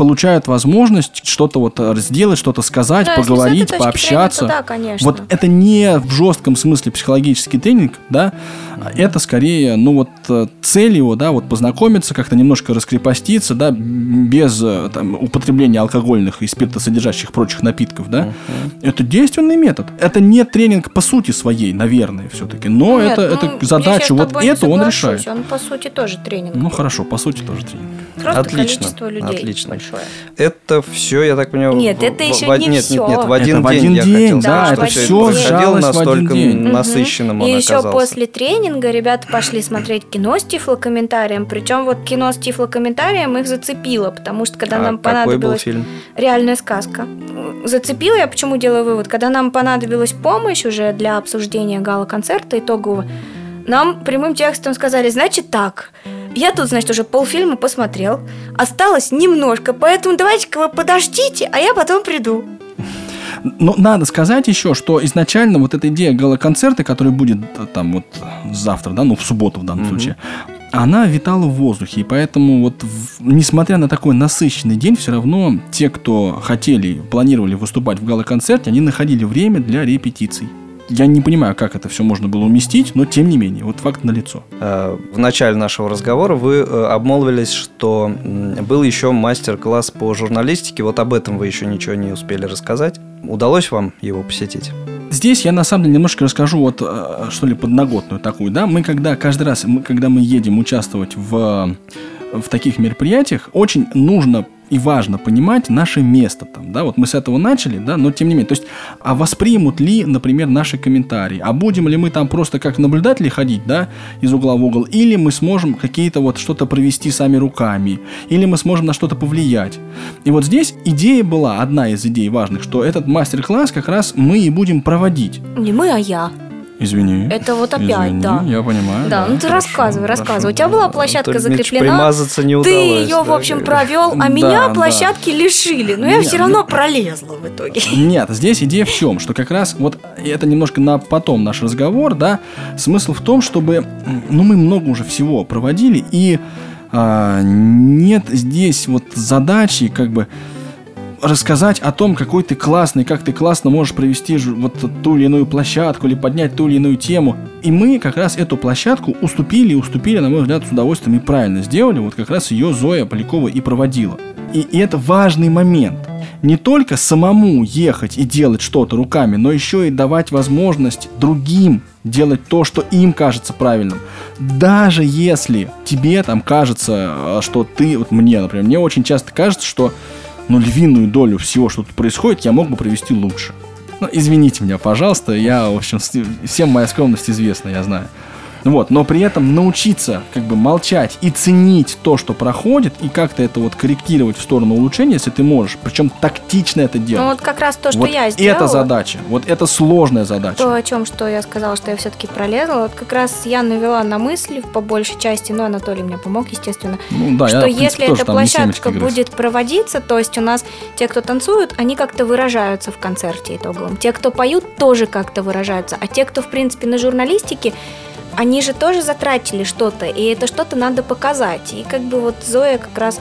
получают возможность что-то вот э, сделать, что-то сказать, Да, поговорить, пообщаться. зрения, то да, конечно. Вот это не в жестком смысле психологический тренинг, да, а это скорее, ну вот э, цель его, да, вот познакомиться, как-то немножко раскрепоститься, да, без э, там, употребления алкогольных и спиртосодержащих прочих напитков, да. Это действенный метод. Это не тренинг по сути своей, наверное, все-таки, но Нет, это, ну, это задача, с вот это он решает. Он, по сути, тоже тренинг. Ну хорошо, по сути тоже тренинг. Просто Отлично, количество людей отлично. Большое. Это все, я так понимаю. Нет, в- это в- еще в- не нет, всё. Нет, нет, в Это один в день один я день, хотел да, сказать, это происходило сжалось в настолько день. насыщенным И он еще оказался. после тренинга ребята пошли смотреть кино с тифлокомментарием. Причем вот кино с тифлокомментарием их зацепило, потому что когда А нам какой был понадобилось... фильм? Реальная сказка. Зацепила я, почему делаю вывод? Когда нам понадобилась помощь уже для обсуждения гала-концерта итогового, нам прямым текстом сказали, значит так, я тут, значит, уже полфильма посмотрел, осталось немножко, поэтому давайте-ка вы подождите, а я потом приду. Но надо сказать еще, что изначально вот эта идея гала-концерта, который будет э, там вот завтра, да, ну в субботу в данном случае, она витала в воздухе, и поэтому вот, в- несмотря на такой насыщенный день, все равно те, кто хотели, планировали выступать в гала-концерте, они находили время для репетиций. Я не понимаю, как это все можно было уместить, но тем не менее, вот факт налицо. Э, В начале нашего разговора вы э, обмолвились, что был еще мастер-класс по журналистике. Вот об этом вы еще ничего не успели рассказать. Удалось вам его посетить? Здесь я на самом деле немножко расскажу вот э, что ли подноготную такую, да. Мы когда каждый раз, мы, когда мы едем участвовать в в таких мероприятиях, очень нужно и важно понимать наше место там, да, вот мы с этого начали, да, но тем не менее, то есть, а воспримут ли, например, наши комментарии, а будем ли мы там просто как наблюдатели ходить, да, из угла в угол, или мы сможем какие-то вот что-то провести сами руками, или мы сможем на что-то повлиять. И вот здесь идея была, одна из идей важных, что этот мастер-класс как раз мы и будем проводить. Не мы, а я. Извини. Это вот опять, Извини, да. Я понимаю. Да, ну ты хорошо, рассказывай, хорошо. рассказывай. У тебя была площадка Дмитриевич, закреплена. примазаться не Ты удалось, ее, в да, общем, как- провел, а Да, меня да. площадки лишили. Но я Нет, все ну- равно пролезла в итоге. Нет, здесь идея в чем? Что как раз вот это немножко на потом наш разговор, да. Смысл в том, чтобы, ну, мы много уже всего проводили, и а, нет здесь вот задачи как бы рассказать о том, какой ты классный, как ты классно можешь провести вот ту или иную площадку или поднять ту или иную тему. И мы как раз эту площадку уступили, и уступили, на мой взгляд, с удовольствием и правильно сделали. Вот как раз ее Зоя Полякова и проводила. И, и это важный момент. Не только самому ехать и делать что-то руками, но еще и давать возможность другим делать то, что им кажется правильным. Даже если тебе там кажется, э, что ты, вот мне, например, мне очень часто кажется, что ну, львиную долю всего, что тут происходит, я мог бы провести лучше. Ну, извините меня, пожалуйста, я, в общем, всем моя скромность известна, я знаю. Вот, но при этом научиться как бы молчать и ценить то, что проходит, и как-то это вот корректировать в сторону улучшения, если ты можешь, причем тактично это делать. Ну вот как раз то, что вот я сделала. это задача, вот это сложная задача. То, о чем что я сказала, что я все-таки пролезла, вот как раз я навела на мысли по большей части, но Анатолий мне помог, естественно, Ну да, что я, принципе, если эта площадка будет проводиться, то есть у нас те, кто танцуют, они как-то выражаются в концерте итоговом. Те, кто поют, тоже как-то выражаются. А те, кто, в принципе, на журналистике, они же тоже затратили что-то, и это что-то надо показать. И как бы вот Зоя как раз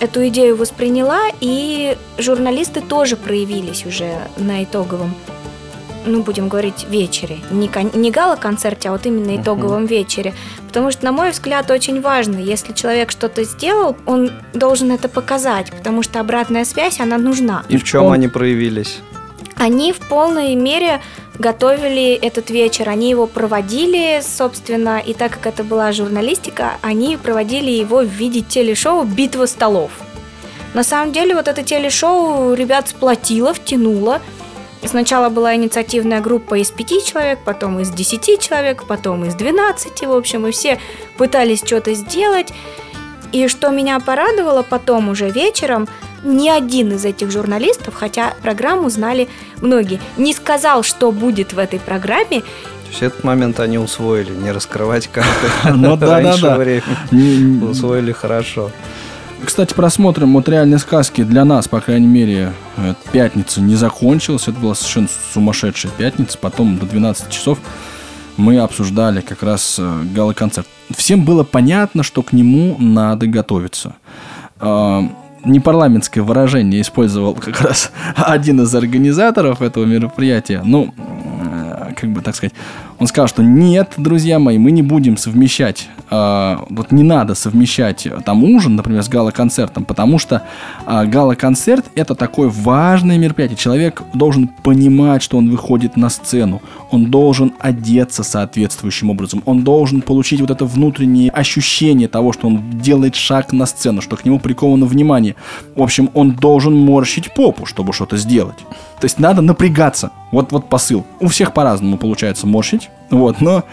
эту идею восприняла, и журналисты тоже проявились уже на итоговом ну, будем говорить, вечере. Не, кон- не гала-концерте, а вот именно итоговом вечере. Потому что, на мой взгляд, очень важно, если человек что-то сделал, он должен это показать, потому что обратная связь, она нужна. И в чем Он- они проявились? Они в полной мере готовили этот вечер, они его проводили, собственно, и так как это была журналистика, они проводили его в виде телешоу «Битва столов». На самом деле вот это телешоу ребят сплотило, втянуло. Сначала была инициативная группа из пяти человек, потом из десяти человек, потом из двенадцати, в общем, и все пытались что-то сделать. И что меня порадовало потом уже вечером, ни один из этих журналистов, хотя программу знали многие, не сказал, что будет в этой программе. То есть этот момент они усвоили, не раскрывать карты Ну да, да, раньше да. времени. Не- Усвоили хорошо. Кстати, просмотрим вот реальной сказки для нас, по крайней мере, э, пятница не закончилась. Это была совершенно сумасшедшая пятница. Потом до 12 часов мы обсуждали как раз э, гала-концерт. Всем было понятно, что к нему надо готовиться. Э, непарламентское выражение использовал как раз один из организаторов этого мероприятия. Ну, э, как бы так сказать, он сказал, что нет, друзья мои, мы не будем совмещать, э, вот не надо совмещать э, там ужин, например, с гала-концертом, потому что э, гала-концерт это такое важное мероприятие. Человек должен понимать, что он выходит на сцену, он должен одеться соответствующим образом, он должен получить вот это внутреннее ощущение того, что он делает шаг на сцену, что к нему приковано внимание. В общем, он должен морщить попу, чтобы что-то сделать. То есть надо напрягаться. Вот, вот посыл. У всех по-разному получается морщить. Вот, но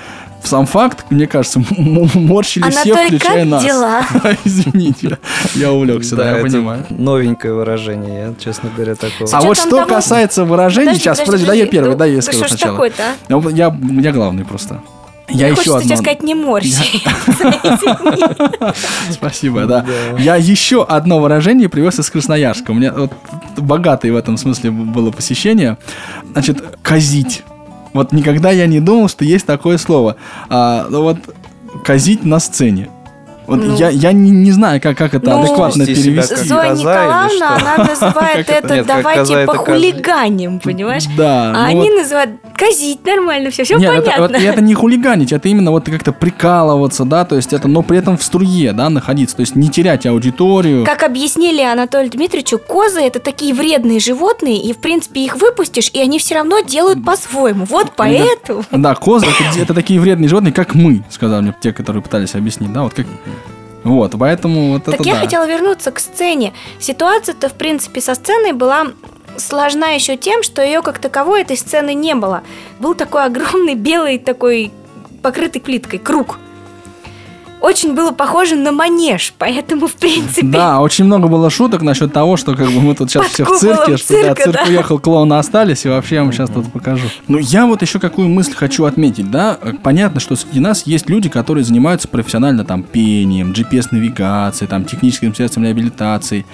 сам факт, мне кажется, морщили Анатолий, все, включая как нас. дела? Извините, я увлекся, да, я это понимаю. Новенькое выражение, я, честно говоря, такого. А С вот что того- касается выражений, Подожди, сейчас, подожди, подожди, да я подожди. первый, Ну, да я да скажу что сначала. такое-то, а? Ну, Я, я главный просто. Я Мне еще хочется тебе одно... сказать не морщи. Спасибо, да. Я еще одно выражение привез из Красноярска. У меня вот богатое в этом смысле было посещение. Значит, казить. Вот никогда я не думал, что есть такое слово. А, ну вот казить на сцене. Вот Ну. я, я не, не знаю, как, как это Ну, адекватно перевести. как Зоя Николаевна, она называет это давайте похулиганим, понимаешь? Да, А ну они называют казить нормально, все, все понятно. это не хулиганить, это именно вот как-то прикалываться, да, то есть это, но при этом в струе, да, находиться, то есть не терять аудиторию. Как объяснили Анатолию Дмитриевичу, козы это такие вредные животные, и в принципе их выпустишь, и они все равно делают по-своему. Вот поэтому. Да, козы это, это такие вредные животные, как мы, сказали мне те, которые пытались объяснить, да, вот как. Вот, поэтому вот Так это я да. хотела вернуться к сцене. Ситуация-то, в принципе, со сценой была сложна еще тем, что ее как таковой этой сцены не было. Был такой огромный белый такой покрытый плиткой круг. Очень было похоже на манеж, поэтому, в принципе, Да, очень много было шуток насчет того, что как бы мы тут сейчас все в цирке, что да, цирка, цирк да. уехал, клоуны остались, и вообще я вам сейчас тут покажу. Ну, я вот еще какую мысль хочу отметить, да, понятно, что среди нас есть люди, которые занимаются профессионально там пением, GPS-навигацией, там техническим средством реабилитации.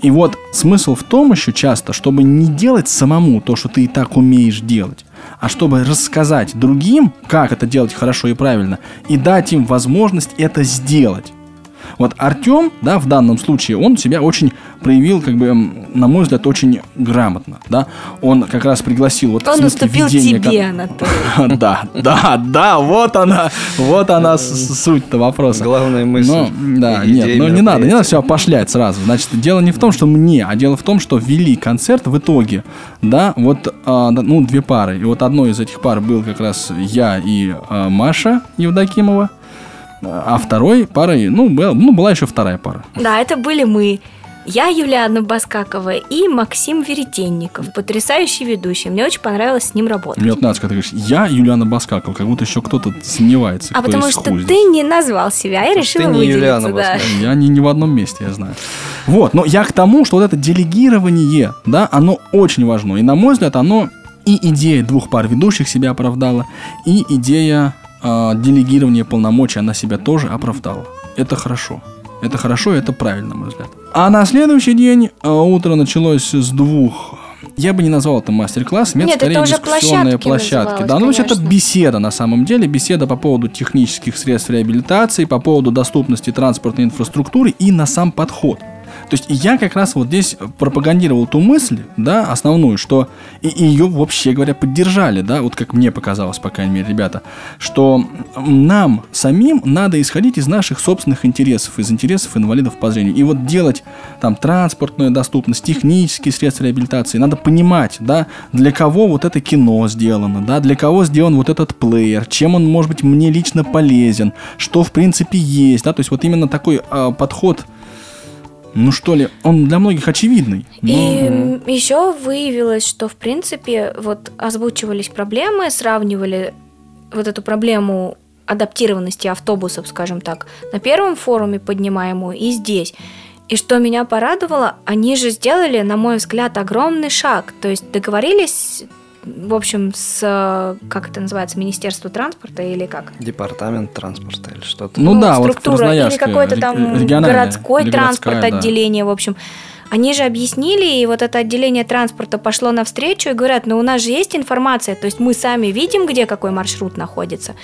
И вот смысл в том еще часто, чтобы не делать самому то, что ты и так умеешь делать, а чтобы рассказать другим, как это делать хорошо и правильно, и дать им возможность это сделать. Вот Артем, да, в данном случае, он себя очень проявил, как бы, на мой взгляд, очень грамотно, да. Он как раз пригласил вот он уступил тебе, кон- Анатолий. Да, да, да, вот она, вот она суть-то вопроса. Главная мысль. Ну, да, нет, ну не надо, не надо все опошлять сразу. Значит, дело не в том, что мне, а дело в том, что вели концерт в итоге, да, вот, а, ну, две пары. И вот одной из этих пар был как раз я и а, Маша Евдокимова, а второй парой, ну, был- ну, была еще вторая пара. Да, это были мы. Я, Юлиана Баскакова и Максим Веретенников, потрясающий ведущий. Мне очень понравилось с ним работать. Мне вот нравится, когда ты говоришь, я Юлиана Баскакова, как будто еще кто-то сомневается, А кто потому что ты не назвал себя, я решила не выделиться. Юлиана да. Баскакова. Я не, не в одном месте, я знаю. Вот, но я к тому, что вот это делегирование, да, оно очень важно. И, на мой взгляд, оно и идея двух пар ведущих себя оправдала, и идея э, делегирования полномочий, она себя тоже оправдала. Это хорошо. Это хорошо, это правильно, на мой взгляд. А на следующий день э, утро началось с двух я бы не назвал это мастер-классом, это Нет, это скорее уже дискуссионные площадки площадки. Да, ну то есть это беседа на самом деле, беседа по поводу технических средств реабилитации, по поводу доступности транспортной инфраструктуры и на сам подход. То есть я как раз вот здесь пропагандировал ту мысль, да, основную, что и, ее вообще говоря поддержали, да, вот как мне показалось, по крайней мере, ребята, что нам самим надо исходить из наших собственных интересов, из интересов инвалидов по зрению. И вот делать там транспортную доступность, технические средства реабилитации, надо понимать, да, для кого вот это кино сделано, да, для кого сделан вот этот плеер, чем он может быть мне лично полезен, что в принципе есть, да, то есть вот именно такой а, подход ну что ли, он для многих очевидный. но- И еще выявилось, что в принципе вот озвучивались проблемы, сравнивали вот эту проблему адаптированности автобусов, скажем так, на первом форуме поднимаемую и здесь. И что меня порадовало, они же сделали, на мой взгляд, огромный шаг. То есть договорились, в общем, с, э, как это называется, Министерство транспорта или как? Департамент транспорта или что-то. Ну, да, вот в структура или Красноярске какой-то там городской или транспорт да. отделение, в общем. Они же объяснили, и вот это отделение транспорта пошло навстречу и говорят, ну у нас же есть информация, то есть мы сами видим, где какой маршрут находится.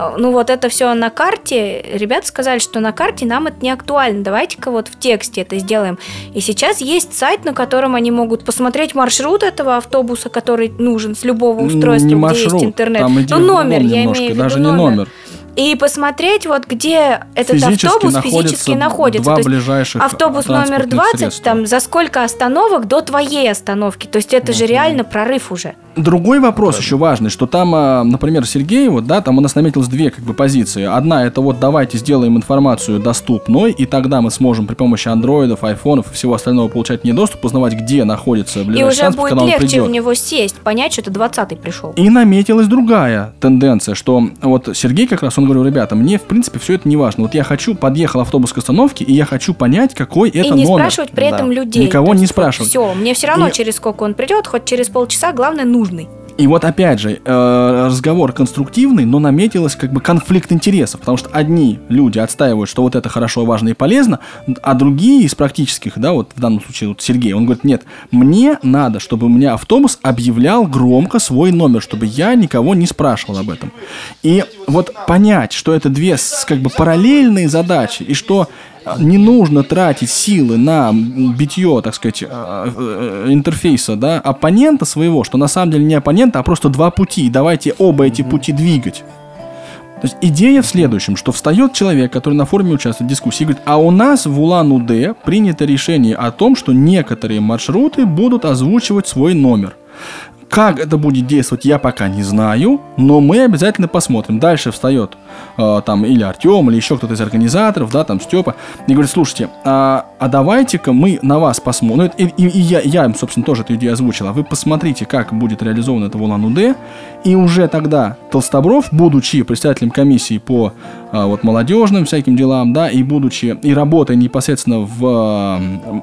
Э, ну вот это все на карте. Ребята сказали, что на карте нам это не актуально. Давайте-ка вот в тексте это сделаем. И сейчас есть сайт, на котором они могут посмотреть маршрут этого автобуса, который нужен с любого устройства, не где маршрут, есть интернет. там ну номер, я имею в виду даже номер. не номер. И посмотреть, вот где этот Физически автобус физически находится. два То есть ближайших автобус номер транспортных 20, средства. там за сколько остановок до твоей остановки. То есть это же реально прорыв уже. Другой вопрос еще важный, что там, а, например, Сергей, вот, да, там у нас наметилось две как бы позиции. Одна это вот давайте сделаем информацию доступной, и тогда мы сможем при помощи андроидов, айфонов и всего остального получать не доступ, узнавать, где находится И ближайший уже транспорт, будет когда легче придет. в него сесть, понять, что это 20-й пришел. И наметилась другая тенденция, что вот Сергей как раз, он говорил, ребята, мне в принципе все это не важно. Вот я хочу, подъехал автобус к остановке, и я хочу понять, какой И это не номер. спрашивать при этом людей. Никого не спрашивать. Все, мне все равно И- через сколько он придет, хоть через полчаса, главное нужный. И вот опять же, э, разговор конструктивный, но наметилось как бы конфликт интересов, потому что одни люди отстаивают, что вот это хорошо, важно и полезно, а другие из практических, да, вот в данном случае вот Сергей, он говорит, нет, мне надо, чтобы у меня автобус объявлял громко свой номер, чтобы я никого не спрашивал об этом. И вот понять, что это две как бы параллельные задачи, и что не нужно тратить силы на битье, так сказать, э, э, интерфейса, да, оппонента своего, что на самом деле не оппонента, а просто два пути. И давайте оба эти пути двигать. То есть идея в следующем, что встает человек, который на форуме участвует в дискуссии, и говорит, а у нас в Улан-Удэ принято решение о том, что некоторые маршруты будут озвучивать свой номер. Как это будет действовать, я пока не знаю, но мы обязательно посмотрим. Дальше встает э, там или Артем, или еще кто-то из организаторов, да, там Степа, и говорит, слушайте, а, а давайте-ка мы на вас посмотрим. Ну, и, и- и я, я им, собственно, тоже эту идею озвучил. А вы посмотрите, как будет реализовано это в Улан-Удэ, и уже тогда Толстобров, будучи председателем комиссии по а, вот молодежным всяким делам, да, и будучи и работая непосредственно в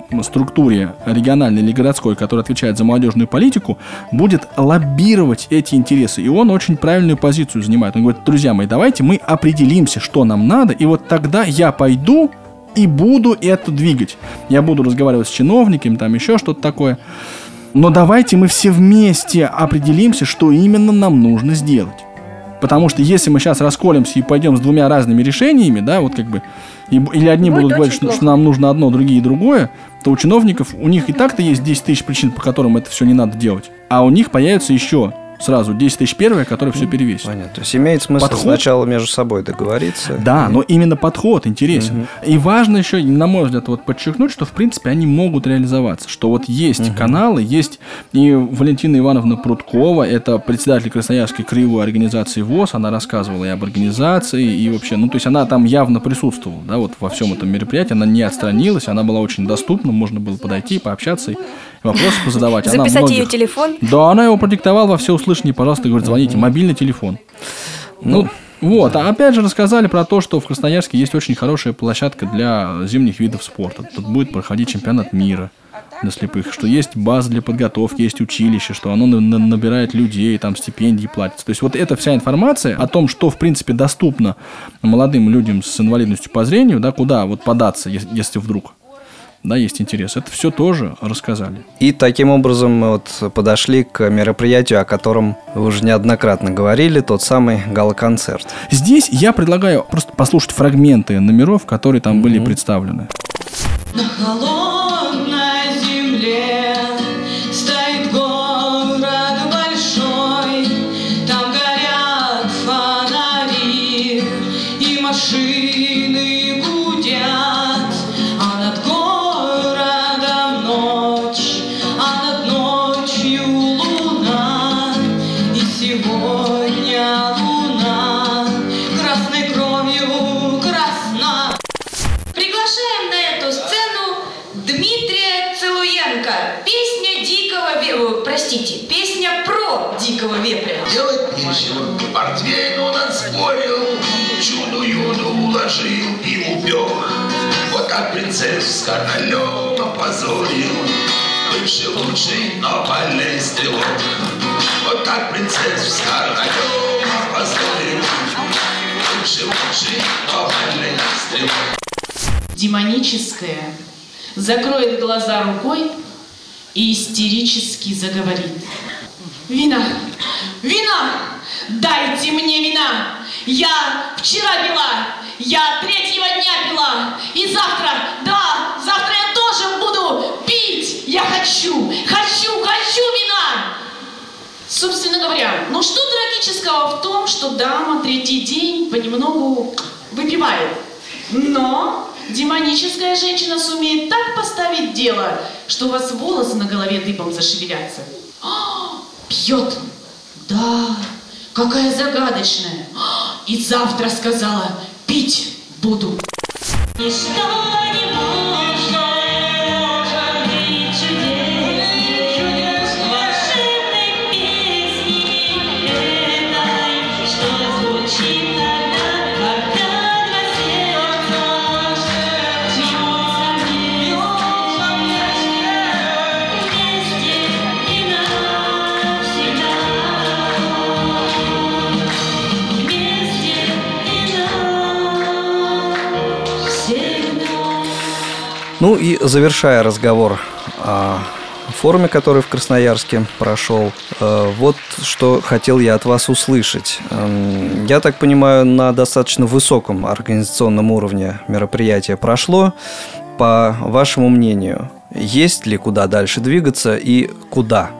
м, структуре региональной или городской, которая отвечает за молодежную политику, будет лоббировать эти интересы. И он очень правильную позицию занимает. Он говорит, друзья мои, давайте мы определимся, что нам надо, и вот тогда я пойду и буду это двигать. Я буду разговаривать с чиновниками, там еще что-то такое. Но давайте мы все вместе определимся, что именно нам нужно сделать. Потому что если мы сейчас расколемся и пойдем с двумя разными решениями, да, вот как бы, и или одни Будет будут говорить, что, что нам нужно одно, другие другое, то у чиновников, у них и так-то есть 10 тысяч причин, по которым это все не надо делать. А у них появится еще сразу 10 тысяч первое, которое все перевесит. Понятно. То есть имеет смысл Подход? сначала между собой договориться. Да, но именно подход интересен. И важно еще, на мой взгляд, вот подчеркнуть, что в принципе они могут реализоваться. Что вот есть каналы, есть и Валентина Ивановна Прудкова, это председатель Красноярской краевой организации ВОЗ, она рассказывала и об организации, и вообще, ну то есть она там явно присутствовала, да, вот во всем этом мероприятии, она не отстранилась, она была очень доступна, можно было подойти, пообщаться и вопросы позадавать. Она Записать многих- ее телефон. да, она его продиктовала во все услышание, пожалуйста, говорит, звоните, мобильный телефон. Ну, вот, а опять же рассказали про то, что в Красноярске есть очень хорошая площадка для зимних видов спорта. Тут будет проходить чемпионат мира для слепых, что есть база для подготовки, есть училище, что оно на- на- набирает людей, там стипендии платятся. То есть вот эта вся информация о том, что в принципе доступно молодым людям с инвалидностью по зрению, да, куда вот податься, ес- если вдруг да, есть интерес. Это все тоже рассказали. И таким образом мы вот подошли к мероприятию, о котором вы уже неоднократно говорили, тот самый гала-концерт. Здесь я предлагаю просто послушать фрагменты номеров, которые там были представлены. На холодной с королем опозорил, бывший лучший, но больный стрелок. Вот так принцесс с королем бывший лучший, но больный стрелок. демоническое, закроет глаза рукой и истерически заговорит. Вина! Вина! Дайте мне вина! Я вчера пила! Я третьего дня пила! И завтра, да, завтра я тоже буду пить! Я хочу, хочу, хочу вина! Собственно говоря, ну что трагического в том, что дама третий день понемногу выпивает? Но демоническая женщина сумеет так поставить дело, что у вас волосы на голове дыбом зашевелятся. А, пьет. Да, какая загадочная. А, И завтра сказала, пить буду. Ничто не может и завершая разговор о форуме, который в Красноярске прошел, э, вот что хотел я от вас услышать. Эм, Я так понимаю, на достаточно высоком организационном уровне мероприятие прошло. По вашему мнению, есть ли куда дальше двигаться и куда?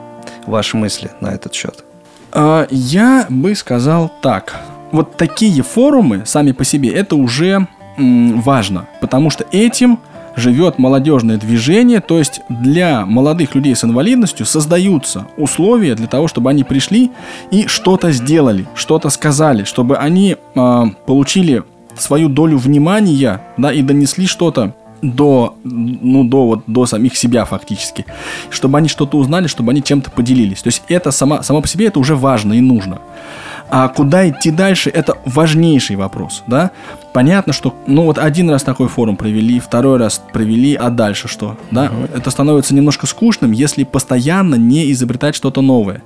Ваши мысли на этот счет? А, Я бы сказал так. Вот такие форумы сами по себе это уже важно, потому что этим живет молодежное движение, то есть для молодых людей с инвалидностью создаются условия для того, чтобы они пришли и что-то сделали, что-то сказали, чтобы они а, получили свою долю внимания, да, и донесли что-то до, ну, до, вот, до самих себя фактически. Чтобы они что-то узнали, чтобы они чем-то поделились. То есть это сама, само по себе это уже важно и нужно. А куда идти дальше, это важнейший вопрос, да? Понятно, что, ну вот один раз такой форум провели, второй раз провели, а дальше что, да? Это становится немножко скучным, если постоянно не изобретать что-то новое.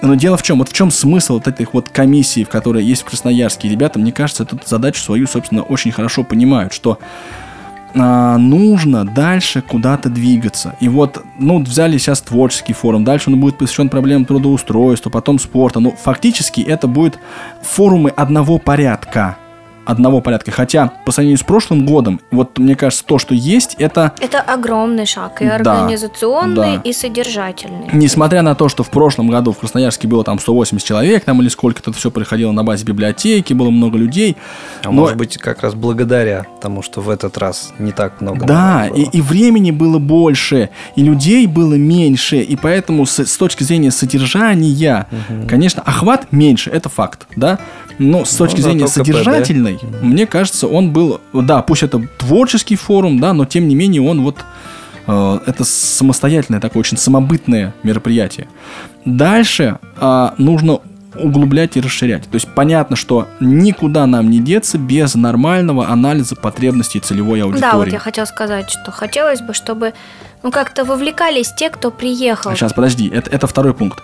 Но дело в чем? Вот в чем смысл вот этих вот комиссий, в которые есть в Красноярске? Ребята, мне кажется, эту задачу свою, собственно, очень хорошо понимают, что а, нужно дальше куда-то двигаться. И вот, ну, взяли сейчас творческий форум, дальше он будет посвящен проблемам трудоустройства, потом спорта. Ну, фактически это будет форумы одного порядка. Одного порядка. Хотя, по сравнению с прошлым годом, вот мне кажется, то, что есть, это Это огромный шаг, и Да, организационный, да. и содержательный. Несмотря на то, что в прошлом году в Красноярске было там 180 человек, там или сколько-то все происходило на базе библиотеки, было много людей. А но- может быть, как раз благодаря тому, что в этот раз не так много Да, и, было. и времени было больше, и людей было меньше, и поэтому с, с точки зрения содержания, конечно, охват меньше, это факт, да. Но с точки Ну, зрения содержательной, мне кажется, он был, да, пусть это творческий форум, да, но тем не менее он вот э, это самостоятельное такое очень самобытное мероприятие. Дальше а, нужно углублять и расширять. То есть понятно, что никуда нам не деться без нормального анализа потребностей целевой аудитории. Да, вот я хотела сказать, что хотелось бы, чтобы ну как-то вовлекались те, кто приехал. Сейчас, подожди, это, это второй пункт.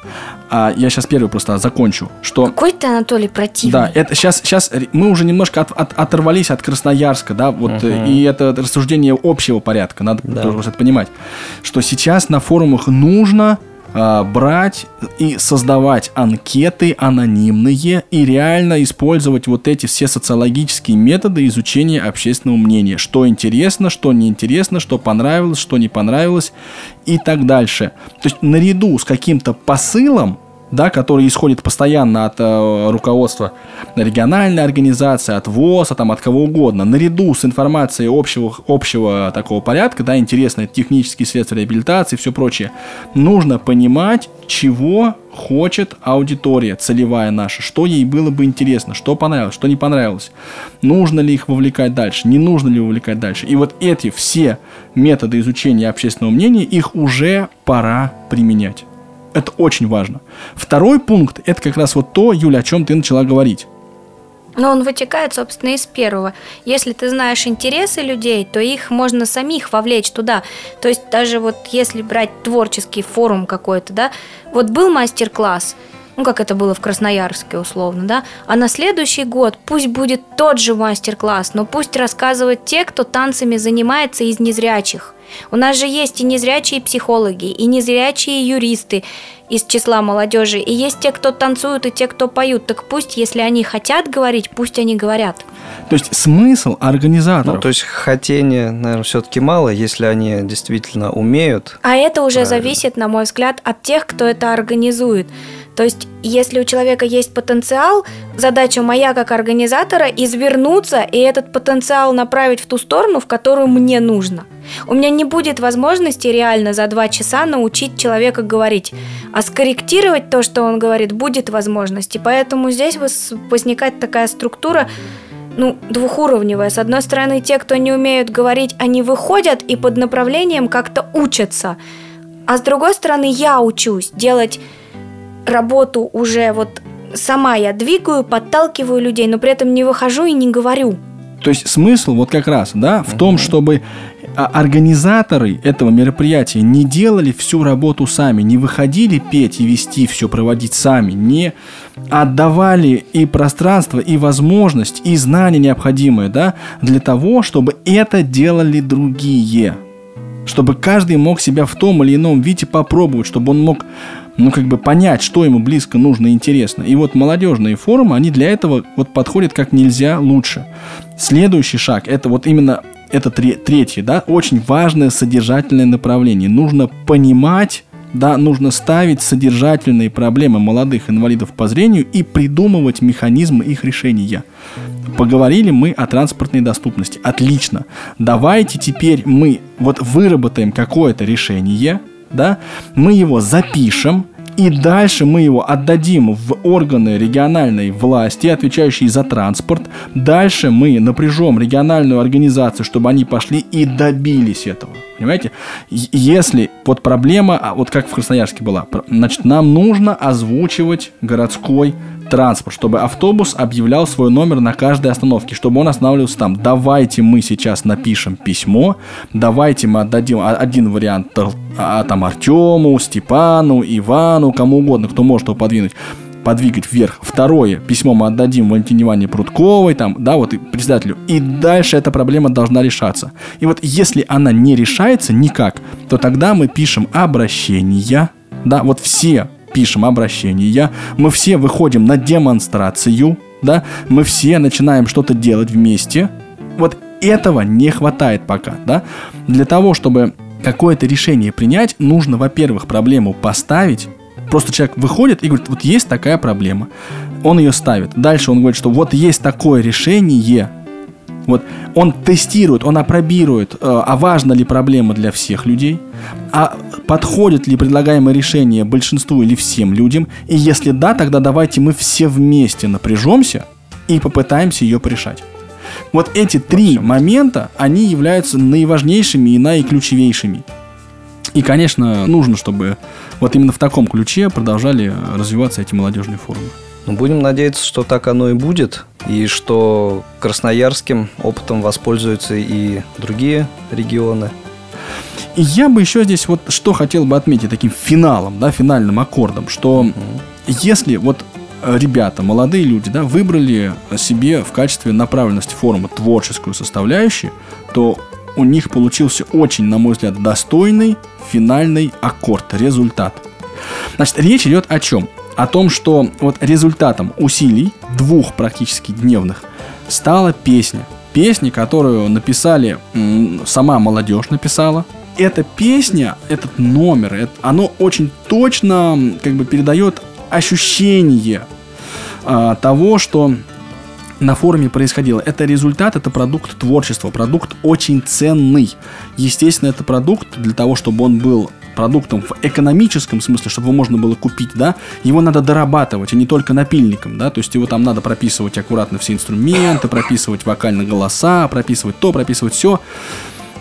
А, я сейчас первый просто закончу. Что Какой ты, Анатолий, противный. Да, это сейчас, сейчас мы уже немножко от- от- оторвались от Красноярска, да, вот, э, и это рассуждение общего порядка, надо тоже просто это понимать, что сейчас на форумах нужно брать и создавать анкеты анонимные и реально использовать вот эти все социологические методы изучения общественного мнения. Что интересно, что неинтересно, что понравилось, что не понравилось и так дальше. То есть наряду с каким-то посылом, да, который исходит постоянно от э, руководства региональной организации, от ВОЗ, а там от кого угодно, наряду с информацией общего, общего такого порядка, да, интересные технические средства реабилитации и все прочее, нужно понимать, чего хочет аудитория целевая наша, что ей было бы интересно, что понравилось, что не понравилось, нужно ли их вовлекать дальше, не нужно ли вовлекать дальше. И вот эти все методы изучения общественного мнения, их уже пора применять. Это очень важно. Второй пункт – это как раз вот то, Юля, о чем ты начала говорить. Но он вытекает, собственно, из первого. Если ты знаешь интересы людей, то их можно самих вовлечь туда. То есть даже вот если брать творческий форум какой-то, да, вот был мастер-класс, ну, как это было в Красноярске условно, да, а на следующий год пусть будет тот же мастер-класс, но пусть рассказывают те, кто танцами занимается из незрячих. У нас же есть и незрячие психологи, и незрячие юристы из числа молодежи, и есть те, кто танцуют, и те, кто поют. Так пусть, если они хотят говорить, пусть они говорят. То есть смысл организаторов... Ну, то есть хотения, наверное, все-таки мало, если они действительно умеют. А это уже Правильно. зависит, на мой взгляд, от тех, кто это организует. То есть, если у человека есть потенциал, задача моя как организатора извернуться и этот потенциал направить в ту сторону, в которую мне нужно. У меня не будет возможности реально за два часа научить человека говорить, а скорректировать то, что он говорит, будет возможность. Поэтому здесь возникает такая структура, ну, двухуровневая. С одной стороны, те, кто не умеют говорить, они выходят и под направлением как-то учатся. А с другой стороны, я учусь делать работу уже вот сама я двигаю, подталкиваю людей, но при этом не выхожу и не говорю. То есть смысл вот как раз, да, в том, чтобы а, организаторы этого мероприятия не делали всю работу сами, не выходили петь и вести все, проводить сами, не отдавали и пространство, и возможность, и знания необходимые, да, для того, чтобы это делали другие. Чтобы каждый мог себя в том или ином виде попробовать, чтобы он мог, ну, как бы понять, что ему близко, нужно и интересно. И вот молодежные форумы, они для этого вот подходят как нельзя лучше. Следующий шаг, это вот именно это тре- третье, да, очень важное содержательное направление. Нужно понимать, да, нужно ставить содержательные проблемы молодых инвалидов по зрению и придумывать механизмы их решения. Поговорили мы о транспортной доступности. Отлично. Давайте теперь мы вот выработаем какое-то решение, да, мы его запишем, и дальше мы его отдадим в органы региональной власти, отвечающие за транспорт. Дальше мы напряжем региональную организацию, чтобы они пошли и добились этого. Понимаете? Если вот проблема, а вот как в Красноярске была, значит, нам нужно озвучивать городской транспорт, чтобы автобус объявлял свой номер на каждой остановке, чтобы он останавливался там. Давайте мы сейчас напишем письмо, давайте мы отдадим а- один вариант тол- а, там Артему, Степану, Ивану, кому угодно, кто может его подвинуть подвигать вверх. Второе, письмо мы отдадим Валентине Ивановне Прудковой, там, да, вот и председателю. И дальше эта проблема должна решаться. И вот если она не решается никак, то тогда мы пишем обращения, да, вот все пишем обращения, мы все выходим на демонстрацию, да, мы все начинаем что-то делать вместе. Вот этого не хватает пока, да. Для того, чтобы какое-то решение принять, нужно, во-первых, проблему поставить, Просто человек выходит и говорит, вот есть такая проблема. Он ее ставит. Дальше он говорит, что вот есть такое решение. Вот он тестирует, он опробирует, э, а важна ли проблема для всех людей, а подходит ли предлагаемое решение большинству или всем людям. И если да, тогда давайте мы все вместе напряжемся и попытаемся ее порешать. Вот эти три момента, они являются наиважнейшими и наиключевейшими. И, конечно, нужно, чтобы вот именно в таком ключе продолжали развиваться эти молодежные форумы. Ну, будем надеяться, что так оно и будет, и что красноярским опытом воспользуются и другие регионы. И я бы еще здесь вот что хотел бы отметить таким финалом, да, финальным аккордом, что если вот э, ребята, молодые люди, да, выбрали себе в качестве направленности форума творческую составляющую, то у них получился очень, на мой взгляд, достойный финальный аккорд, результат. Значит, речь идет о чем? О том, что вот результатом усилий двух практически дневных стала песня. Песня, которую написали, сама молодежь написала. Эта песня, этот номер, это- оно очень точно как бы передает ощущение а, того, что на форуме происходило. Это результат, это продукт творчества, продукт очень ценный. Естественно, это продукт для того, чтобы он был продуктом в экономическом смысле, чтобы его можно было купить, да, его надо дорабатывать, а не только напильником, да, то есть его там надо прописывать аккуратно все инструменты, прописывать вокальные голоса, прописывать то, прописывать все.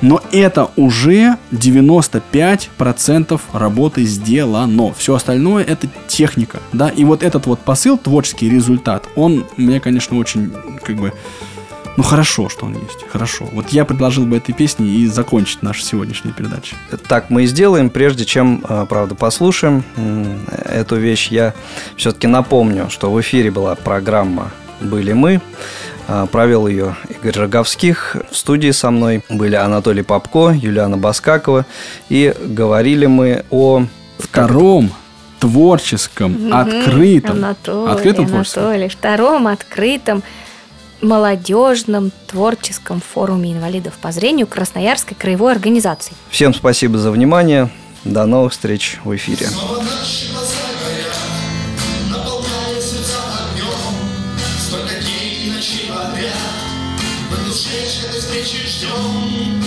Но это уже 95% работы сделано. Все остальное это техника, да. И вот этот вот посыл, творческий результат, он мне, конечно, очень как бы Ну хорошо, что он есть, хорошо. Вот я предложил бы этой песней и закончить нашу сегодняшнюю передачу. Так мы и сделаем, прежде чем, э, правда, послушаем эту вещь, я все-таки напомню, что в эфире была программа «Были мы», А, Провел ее Игорь Роговских. В студии со мной были Анатолий Попко, Юлиана Баскакова. И говорили мы о... Втором творческом, открытом, Анатолий, открытом. Анатолий, втором открытом молодежном творческом форуме инвалидов по зрению Красноярской краевой организации. Всем спасибо за внимание. До новых встреч в эфире. Огнем встречи ждем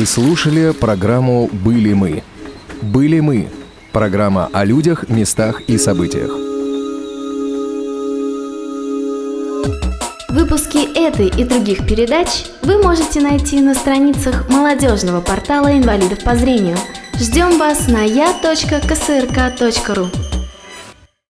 Вы слушали программу «Были мы». «Были мы» – программа о людях, местах и событиях. Выпуски этой и других передач вы можете найти на страницах молодежного портала инвалидов по зрению. Ждем вас на я.ксрк.ру.